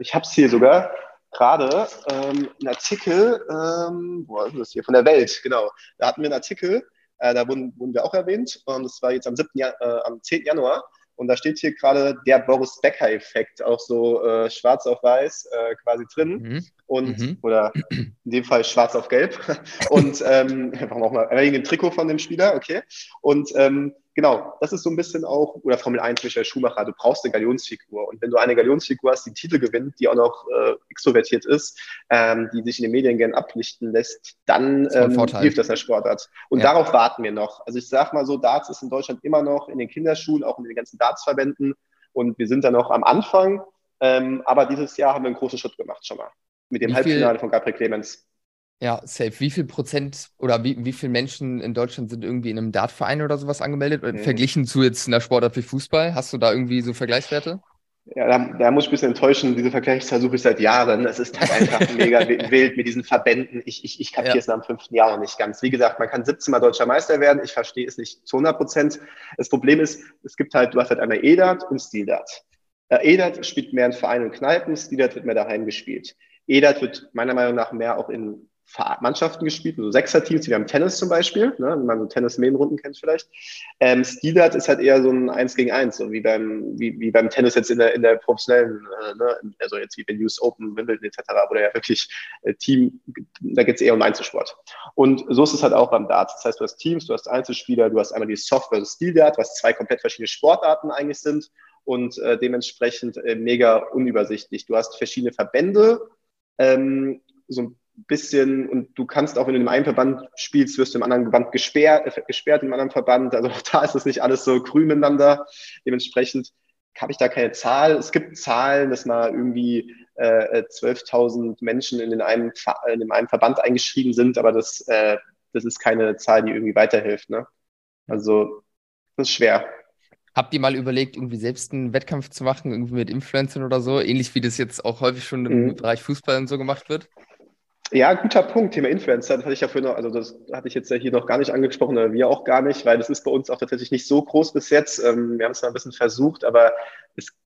A: ich habe es hier sogar gerade, ähm, einen Artikel, ähm, wo ist das hier, von der Welt, genau. Da hatten wir einen Artikel, äh, da wurden, wurden wir auch erwähnt, und das war jetzt am, 7. Jan äh, am 10. Januar, Und da steht hier gerade der Boris Becker-Effekt, auch so äh, schwarz auf weiß äh, quasi drin. Mhm. Und, mhm. oder in dem Fall schwarz auf gelb. Und ähm, warum auch mal, wegen dem Trikot von dem Spieler, okay. Und ähm, genau, das ist so ein bisschen auch, oder Formel 1 Michael Schumacher, du brauchst eine Galionsfigur. Und wenn du eine Galionsfigur hast, die Titel gewinnt, die auch noch äh, extrovertiert ist, ähm, die sich in den Medien gern ablichten lässt, dann ähm, hilft das der Sportart. Und ja. darauf warten wir noch. Also ich sag mal so, Darts ist in Deutschland immer noch in den Kinderschulen, auch in den ganzen Dartsverbänden. Und wir sind da noch am Anfang. Ähm, aber dieses Jahr haben wir einen großen Schritt gemacht schon mal. Mit dem Halbfinale von Gabriel Clemens.
B: Ja, safe. Wie viel Prozent oder wie, wie viele Menschen in Deutschland sind irgendwie in einem Dartverein oder sowas angemeldet? Mhm. Verglichen zu jetzt einer Sportart wie Fußball? Hast du da irgendwie so Vergleichswerte?
A: Ja, da, da, muss ich ein bisschen enttäuschen. Diese Vergleichszahl suche ich seit Jahren. Es ist halt einfach mega wild mit diesen Verbänden. Ich, ich, ich kapiere ja. es nach dem fünften Jahr noch nicht ganz. Wie gesagt, man kann 17 Mal deutscher Meister werden. Ich verstehe es nicht zu 100 Prozent. Das Problem ist, es gibt halt, du hast halt einmal EDAT und Stildart. Äh, EDAT spielt mehr in Vereinen und Kneipen, Stildart wird mehr daheim gespielt. EDAT wird meiner Meinung nach mehr auch in Mannschaften gespielt, so Sechser-Teams, wie haben Tennis zum Beispiel, ne, wenn man so Tennis-Medenrunden kennt vielleicht. Ähm, Steelert ist halt eher so ein Eins gegen Eins, so wie beim, wie, wie beim Tennis jetzt in der, in der professionellen, äh, ne, also jetzt wie bei US Open, Wimbledon etc., wo der ja wirklich äh, Team, da geht es eher um Einzelsport. Und so ist es halt auch beim Darts. Das heißt, du hast Teams, du hast Einzelspieler, du hast einmal die Software, versus Steel was zwei komplett verschiedene Sportarten eigentlich sind und äh, dementsprechend äh, mega unübersichtlich. Du hast verschiedene Verbände, ähm, so ein bisschen, und du kannst auch, wenn du in einem Verband spielst, wirst du im anderen Verband gesperrt, äh, gesperrt im anderen Verband. Also auch da ist es nicht alles so grün miteinander. Dementsprechend habe ich da keine Zahl. Es gibt Zahlen, dass mal irgendwie äh, 12.000 Menschen in, den einen, in dem einen Verband eingeschrieben sind, aber das, äh, das ist keine Zahl, die irgendwie weiterhilft. Ne? Also das ist schwer.
B: Habt ihr mal überlegt, irgendwie selbst einen Wettkampf zu machen, irgendwie mit Influencern oder so, ähnlich wie das jetzt auch häufig schon im mhm. Bereich Fußball und so gemacht wird?
A: Ja, guter Punkt, Thema Influencer. Das hatte ich ja noch, also das hatte ich jetzt ja hier noch gar nicht angesprochen, oder wir auch gar nicht, weil das ist bei uns auch tatsächlich nicht so groß bis jetzt. Ähm, wir haben es mal ein bisschen versucht, aber es,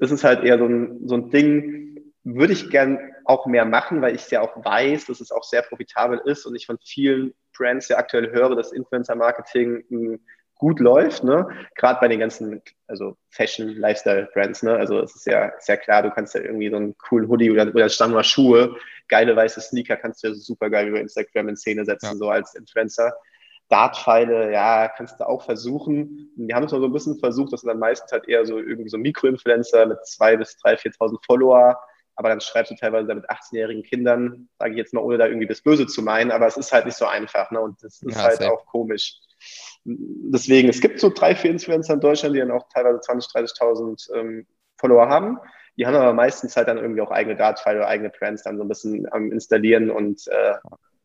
A: das ist halt eher so ein, so ein Ding, würde ich gern auch mehr machen, weil ich ja auch weiß, dass es auch sehr profitabel ist und ich von vielen Brands ja aktuell höre, dass Influencer-Marketing gut läuft, ne? Gerade bei den ganzen, also Fashion, Lifestyle-Brands, ne? Also es ist ja sehr klar, du kannst ja irgendwie so einen coolen Hoodie oder, oder Stammler Schuhe, geile weiße Sneaker kannst du ja super geil über Instagram in Szene setzen, ja. so als Influencer. Dartpfeile, ja, kannst du auch versuchen. Wir haben es mal so ein bisschen versucht, das sind dann meistens halt eher so irgendwie so Mikroinfluencer mit zwei bis drei, 4.000 Follower. Aber dann schreibst du teilweise mit 18-jährigen Kindern, sage ich jetzt mal, ohne da irgendwie das Böse zu meinen. Aber es ist halt nicht so einfach. Ne? Und das ist ja, halt auch komisch deswegen, es gibt so drei, vier Influencer in Deutschland, die dann auch teilweise 20, 30.000 ähm, Follower haben. Die haben aber meistens halt dann irgendwie auch eigene Dartfile oder eigene Brands dann so ein bisschen am installieren und äh,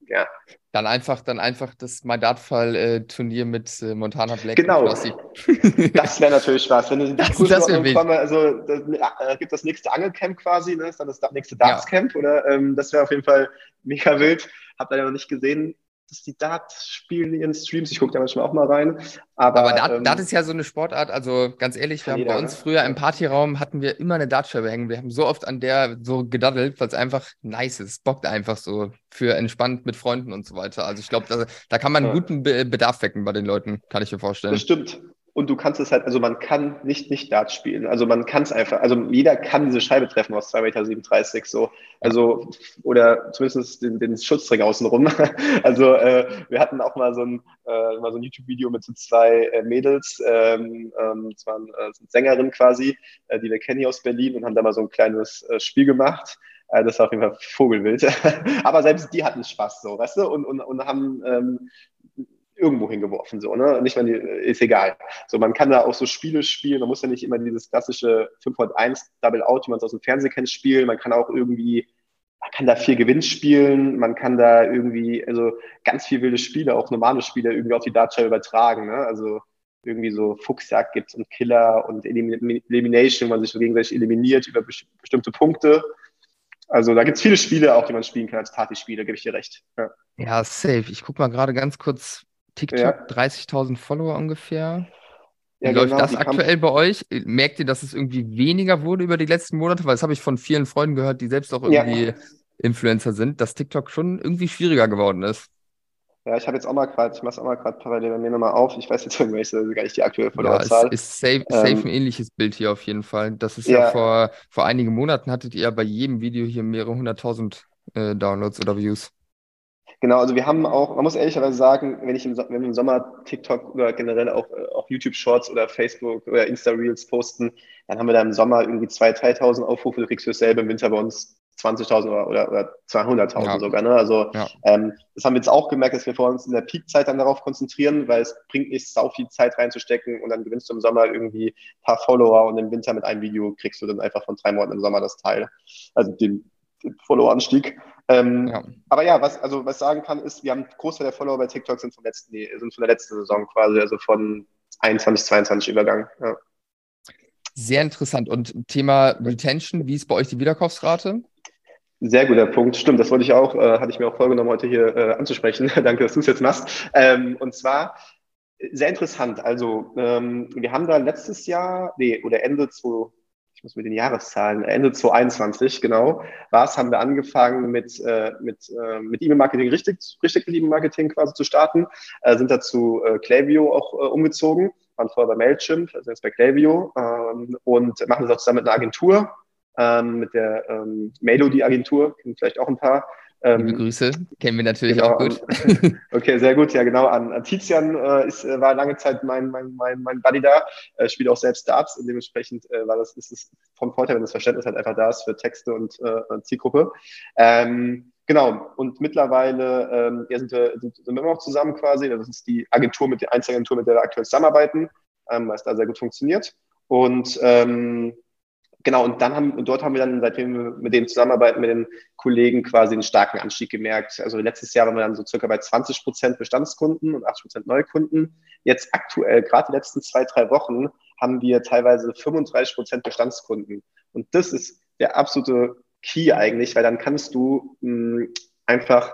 A: ja.
B: Dann einfach, dann einfach das My Dartfall-Turnier äh, mit äh, Montana Black.
A: Genau. das wäre natürlich was. Wenn du das, das irgendwann mal, also das, äh, gibt das nächste Angelcamp quasi, ne? ist dann das nächste Darts-Camp ja. oder ähm, das wäre auf jeden Fall mega wild. Hab leider noch nicht gesehen dass die Dart spielen in ihren Streams. Ich gucke da manchmal auch mal rein. Aber,
B: aber Dart, ähm, Dart, ist ja so eine Sportart, also ganz ehrlich, wir haben bei uns ne? früher im Partyraum hatten wir immer eine Dartscheibe hängen. Wir haben so oft an der so gedaddelt, weil es einfach nice ist. Bockt einfach so für entspannt mit Freunden und so weiter. Also ich glaube, da, da, kann man ja. guten Be Bedarf wecken bei den Leuten, kann ich mir vorstellen.
A: Das stimmt und du kannst es halt, also man kann nicht nicht Dart spielen. Also man kann es einfach, also jeder kann diese Scheibe treffen aus 2,37 Meter so. Also, oder zumindest den, den Schutzring außenrum. Also äh, wir hatten auch mal so ein, äh, mal so ein YouTube-Video mit so zwei äh, Mädels, ähm, ähm, das waren äh, Sängerinnen quasi, äh, die wir kennen hier aus Berlin und haben da mal so ein kleines äh, Spiel gemacht. Äh, das war auf jeden Fall Vogelwild. Aber selbst die hatten Spaß so, weißt du, und, und, und haben ähm, irgendwo hingeworfen, so, ne? Nicht mal, ist egal. So, man kann da auch so Spiele spielen, man muss ja nicht immer dieses klassische 501 Double Out, wie man es aus dem Fernsehen kennt, spielen. Man kann auch irgendwie, man kann da viel Gewinn spielen, man kann da irgendwie, also ganz viel wilde Spiele, auch normale Spiele irgendwie auf die Dartscheibe übertragen, ne? Also irgendwie so Fuchsjagd gibt und Killer und Elimination, wo man sich so gegenseitig eliminiert über bestimmte Punkte. Also da gibt es viele Spiele auch, die man spielen kann als Partyspiele, gebe ich dir recht.
B: Ja, ja safe. Ich gucke mal gerade ganz kurz TikTok, ja. 30.000 Follower ungefähr. Wie ja, läuft genau, das aktuell bei euch? Merkt ihr, dass es irgendwie weniger wurde über die letzten Monate? Weil das habe ich von vielen Freunden gehört, die selbst auch irgendwie ja. Influencer sind, dass TikTok schon irgendwie schwieriger geworden ist.
A: Ja, ich habe jetzt auch mal gerade, ich mache es auch mal gerade parallel bei mir nochmal auf. Ich weiß jetzt irgendwelche, gar nicht die aktuelle
B: Followerzahl. Ja, es ist safe, safe ähm, ein ähnliches Bild hier auf jeden Fall. Das ist ja, ja, vor, vor einigen Monaten hattet ihr bei jedem Video hier mehrere hunderttausend äh, Downloads oder Views.
A: Genau, also wir haben auch, man muss ehrlicherweise sagen, wenn ich im, wenn wir im Sommer TikTok oder generell auch auf YouTube Shorts oder Facebook oder Insta Reels posten, dann haben wir da im Sommer irgendwie 2.000, 3.000 Aufrufe, du kriegst dasselbe im Winter bei uns 20.000 oder, oder, oder 200.000 ja. sogar. Ne? Also ja. ähm, das haben wir jetzt auch gemerkt, dass wir vor uns in der Peakzeit dann darauf konzentrieren, weil es bringt nichts, sau viel Zeit reinzustecken und dann gewinnst du im Sommer irgendwie ein paar Follower und im Winter mit einem Video kriegst du dann einfach von drei Monaten im Sommer das Teil, also den, den Follower-Anstieg. Ähm, ja. Aber ja, was also was sagen kann, ist, wir haben Großteil der Follower bei TikTok sind vom letzten, sind von der letzten Saison quasi, also von 21, 22 Übergang. Ja.
B: Sehr interessant. Und Thema Retention, wie ist bei euch die Wiederkaufsrate?
A: Sehr guter Punkt. Stimmt, das wollte ich auch, äh, hatte ich mir auch vorgenommen, heute hier äh, anzusprechen. Danke, dass du es jetzt machst. Ähm, und zwar sehr interessant. Also, ähm, wir haben da letztes Jahr, nee, oder Ende zu, ich muss mit den Jahreszahlen, Ende 2021, genau, war es, haben wir angefangen mit, äh, mit, äh, mit E-Mail-Marketing, richtig, richtig mit E-Mail-Marketing quasi zu starten, äh, sind dazu äh, Klaviyo auch äh, umgezogen, waren vorher bei Mailchimp, also jetzt bei Klaviyo ähm, und machen das auch zusammen mit einer Agentur, ähm, mit der ähm, Melody-Agentur, vielleicht auch ein paar.
B: Ähm, Liebe Grüße, kennen wir natürlich
A: genau,
B: auch gut.
A: Okay, sehr gut. Ja, genau. An, an Tizian äh, ist, äh, war lange Zeit mein, mein, mein, mein Buddy da, äh, spielt auch selbst Darts und dementsprechend äh, war das, ist es vom Vorteil, wenn das Verständnis halt einfach da ist für Texte und äh, Zielgruppe. Ähm, Genau, und mittlerweile ähm, ja, sind, wir, sind, sind wir immer noch zusammen quasi. Das ist die Agentur mit der Einzelagentur, mit der wir aktuell zusammenarbeiten, ähm, weil es da sehr gut funktioniert. Und ähm, genau, und dann haben, und dort haben wir dann, seitdem wir mit denen zusammenarbeiten, mit den Kollegen quasi einen starken Anstieg gemerkt. Also letztes Jahr waren wir dann so circa bei 20 Prozent Bestandskunden und 80 Prozent Neukunden. Jetzt aktuell, gerade die letzten zwei, drei Wochen, haben wir teilweise 35 Prozent Bestandskunden. Und das ist der absolute Key eigentlich, weil dann kannst du mh, hm, einfach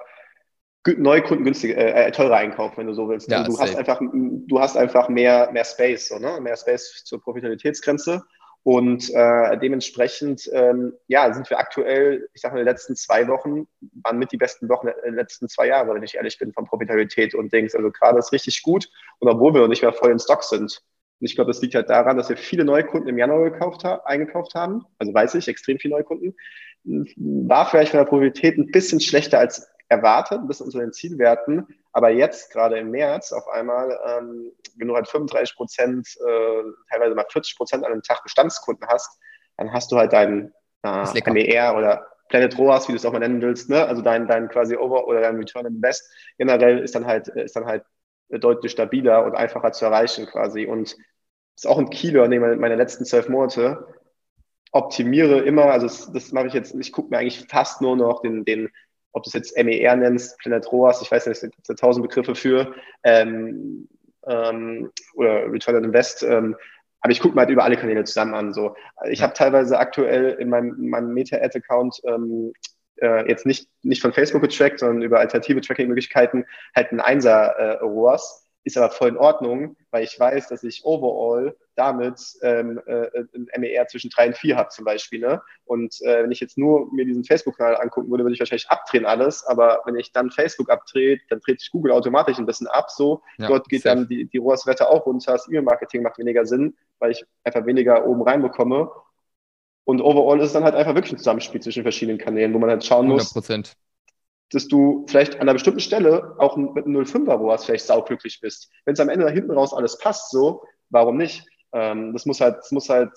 A: Neukunden günstiger, äh, äh, teurer einkaufen, wenn du so willst. Ja, du hast einfach, du hast einfach mehr, mehr Space, so, ne? mehr Space zur Profitabilitätsgrenze und äh, dementsprechend, ähm, ja, sind wir aktuell, ich sage mal, in den letzten zwei Wochen waren mit die besten Wochen der letzten zwei Jahre, wenn ich ehrlich bin, von Profitabilität und Dings. Also gerade ist richtig gut. Und obwohl wir noch nicht mehr voll in Stock sind. Und ich glaube, das liegt halt daran, dass wir viele Neukunden im Januar gekauft ha eingekauft haben. Also weiß ich, extrem viele Neukunden. War vielleicht von der Profitabilität ein bisschen schlechter als erwartet, ein bisschen unter den Zielwerten. Aber jetzt, gerade im März, auf einmal, ähm, wenn du halt 35 Prozent, äh, teilweise mal 40 Prozent an einem Tag Bestandskunden hast, dann hast du halt deinen äh, MER oder Planet ROAS, wie du es auch mal nennen willst, ne? also dein, dein quasi Over oder dein Return Invest generell ist dann halt, ist dann halt deutlich stabiler und einfacher zu erreichen quasi. Und ist auch ein Key-Learning meiner letzten zwölf Monate. Optimiere immer, also das, das mache ich jetzt, ich gucke mir eigentlich fast nur noch den, den ob du es jetzt MER nennst, Planet ROAS, ich weiß nicht, es gibt da tausend Begriffe für, ähm, ähm, oder Return on Invest, ähm, aber ich gucke mir halt über alle Kanäle zusammen an. So. Ich ja. habe teilweise aktuell in meinem, in meinem Meta-Ad-Account ähm, äh, jetzt nicht, nicht von Facebook getrackt, sondern über alternative Tracking-Möglichkeiten halt ein Einser äh, ROAS ist aber voll in Ordnung, weil ich weiß, dass ich overall damit ähm, äh, ein MER zwischen 3 und 4 habe zum Beispiel. Ne? Und äh, wenn ich jetzt nur mir diesen Facebook-Kanal angucken würde, würde ich wahrscheinlich abdrehen alles. Aber wenn ich dann Facebook abdrehe, dann dreht sich Google automatisch ein bisschen ab. So, ja, dort geht safe. dann die, die ROAS-Werte auch runter. Das E-Mail-Marketing macht weniger Sinn, weil ich einfach weniger oben reinbekomme. Und overall ist es dann halt einfach wirklich ein Zusammenspiel zwischen verschiedenen Kanälen, wo man halt schauen muss. 100% dass du vielleicht an einer bestimmten Stelle auch mit einem 05er ROAS vielleicht sauglücklich bist. Wenn es am Ende da hinten raus alles passt, so, warum nicht? Ähm, das muss halt, das muss halt,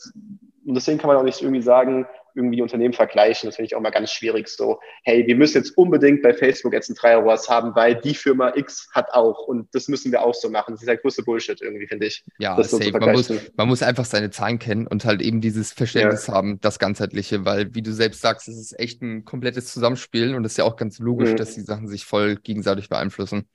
A: und deswegen kann man auch nicht irgendwie sagen, irgendwie Unternehmen vergleichen. Das finde ich auch mal ganz schwierig. So, hey, wir müssen jetzt unbedingt bei Facebook jetzt ein 3 ROAS haben, weil die Firma X hat auch. Und das müssen wir auch so machen. Das ist halt größte Bullshit irgendwie, finde ich.
B: Ja, so man, muss, man muss einfach seine Zahlen kennen und halt eben dieses Verständnis ja. haben, das Ganzheitliche, weil, wie du selbst sagst, es ist echt ein komplettes Zusammenspiel und es ist ja auch ganz logisch, mhm. dass die Sachen sich voll gegenseitig beeinflussen.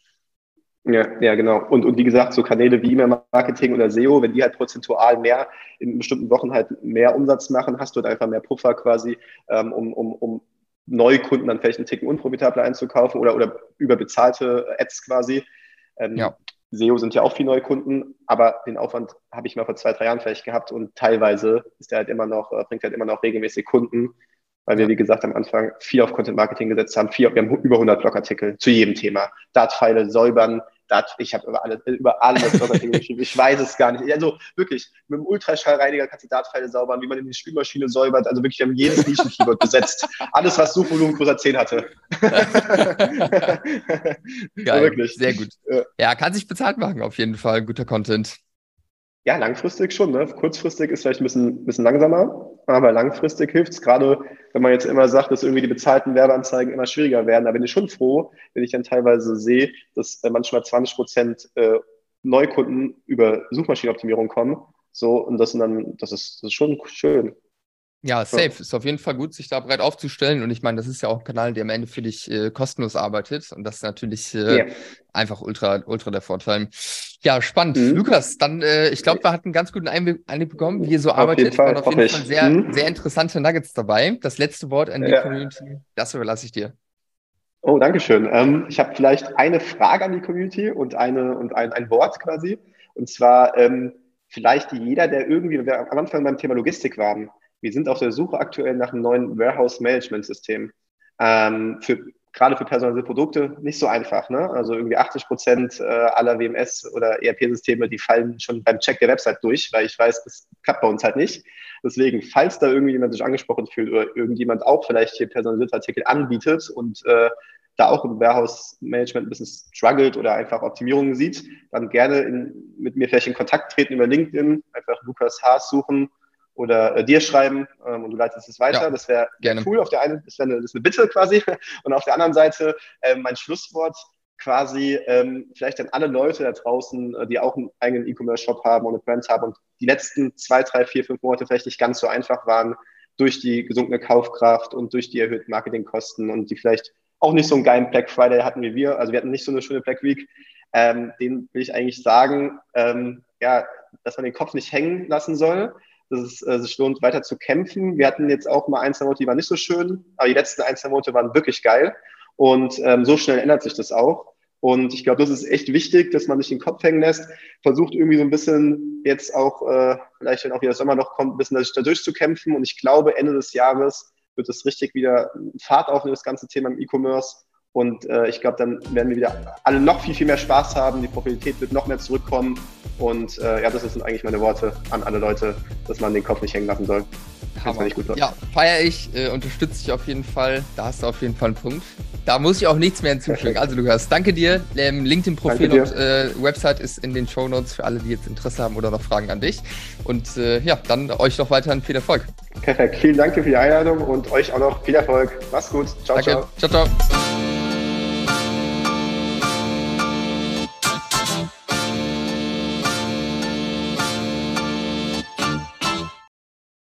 A: Ja, ja, genau. Und, und wie gesagt, so Kanäle wie E-Mail-Marketing oder SEO, wenn die halt prozentual mehr in bestimmten Wochen halt mehr Umsatz machen, hast du halt einfach mehr Puffer quasi, ähm, um, um, um Neukunden dann vielleicht einen Ticken unprofitabler einzukaufen oder, oder überbezahlte Ads quasi. Ähm, ja. SEO sind ja auch viel Neukunden, aber den Aufwand habe ich mal vor zwei, drei Jahren vielleicht gehabt und teilweise ist der halt immer noch, äh, bringt halt immer noch regelmäßig Kunden. Weil wir, wie gesagt, am Anfang viel auf Content Marketing gesetzt haben. Viel, wir haben über 100 Blogartikel zu jedem Thema. Dartpfeile säubern, Dart, ich habe über alles, über alles Blogartikel geschrieben. Ich weiß es gar nicht. Also wirklich, mit dem Ultraschallreiniger kannst du Dartpfeile säubern, wie man in die Spülmaschine säubert. Also wirklich, wir haben jedes Nischen-Keyword besetzt. Alles, was Suchvolumen größer 10 hatte.
B: Geil, wirklich. sehr gut. Ja, kann sich bezahlt machen, auf jeden Fall. Guter Content.
A: Ja, langfristig schon. Ne? Kurzfristig ist vielleicht ein bisschen, bisschen langsamer, aber langfristig hilft es gerade, wenn man jetzt immer sagt, dass irgendwie die bezahlten Werbeanzeigen immer schwieriger werden. Da bin ich schon froh, wenn ich dann teilweise sehe, dass äh, manchmal 20 Prozent äh, Neukunden über Suchmaschinenoptimierung kommen. So, und das, sind dann, das, ist, das ist schon schön.
B: Ja, safe. Ja. Ist auf jeden Fall gut, sich da breit aufzustellen. Und ich meine, das ist ja auch ein Kanal, der am Ende für dich äh, kostenlos arbeitet. Und das ist natürlich äh, yeah. einfach ultra, ultra der Vorteil. Ja, spannend. Mhm. Lukas, dann, äh, ich glaube, wir hatten einen ganz guten Einblick, Einblick bekommen, wie ihr so auf arbeitet. Jeden Fall, auf jeden Fall sehr, mhm. sehr interessante Nuggets dabei. Das letzte Wort an die ja. Community, das überlasse ich dir.
A: Oh, danke schön. Ähm, ich habe vielleicht eine Frage an die Community und, eine, und ein, ein Wort quasi. Und zwar ähm, vielleicht jeder, der irgendwie, wir am Anfang beim Thema Logistik waren, wir sind auf der Suche aktuell nach einem neuen Warehouse-Management-System. Ähm, für, gerade für personalisierte Produkte nicht so einfach. Ne? Also irgendwie 80 Prozent äh, aller WMS oder ERP-Systeme, die fallen schon beim Check der Website durch, weil ich weiß, das klappt bei uns halt nicht. Deswegen, falls da irgendjemand sich angesprochen fühlt oder irgendjemand auch vielleicht hier personalisierte Artikel anbietet und äh, da auch im Warehouse-Management ein bisschen struggelt oder einfach Optimierungen sieht, dann gerne in, mit mir vielleicht in Kontakt treten über LinkedIn, einfach Lukas Haas suchen oder äh, dir schreiben ähm, und du leitest es weiter. Ja, das wäre cool. Auf der einen, das wäre eine, das eine Bitte quasi. Und auf der anderen Seite äh, mein Schlusswort quasi ähm, vielleicht an alle Leute da draußen, äh, die auch einen eigenen E-Commerce-Shop haben und eine Brand haben und die letzten zwei, drei, vier, fünf Monate vielleicht nicht ganz so einfach waren durch die gesunkene Kaufkraft und durch die erhöhten Marketingkosten und die vielleicht auch nicht so einen geilen Black Friday hatten wie wir. Also wir hatten nicht so eine schöne Black Week. Ähm, den will ich eigentlich sagen, ähm, ja, dass man den Kopf nicht hängen lassen soll, dass es äh, sich lohnt, weiter zu kämpfen. Wir hatten jetzt auch mal ein, zwei Monate, die waren nicht so schön, aber die letzten ein, zwei Monate waren wirklich geil. Und ähm, so schnell ändert sich das auch. Und ich glaube, das ist echt wichtig, dass man sich den Kopf hängen lässt, versucht irgendwie so ein bisschen jetzt auch, äh, vielleicht wenn auch wieder Sommer noch kommt, ein bisschen da durchzukämpfen. Und ich glaube, Ende des Jahres wird es richtig wieder Fahrt aufnehmen, das ganze Thema im E-Commerce. Und äh, ich glaube, dann werden wir wieder alle noch viel, viel mehr Spaß haben. Die Profitabilität wird noch mehr zurückkommen. Und äh, ja, das sind eigentlich meine Worte an alle Leute, dass man den Kopf nicht hängen lassen soll.
B: Ja, feiere ich, äh, unterstütze ich auf jeden Fall. Da hast du auf jeden Fall einen Punkt. Da muss ich auch nichts mehr hinzufügen. Also Lukas, danke dir. Ähm, LinkedIn-Profil und äh, Website ist in den Show Notes für alle, die jetzt Interesse haben oder noch Fragen an dich. Und äh, ja, dann euch noch weiterhin viel Erfolg.
A: Perfekt. Vielen Dank für die Einladung und euch auch noch viel Erfolg. Mach's gut. Ciao, danke. ciao. Ciao, ciao.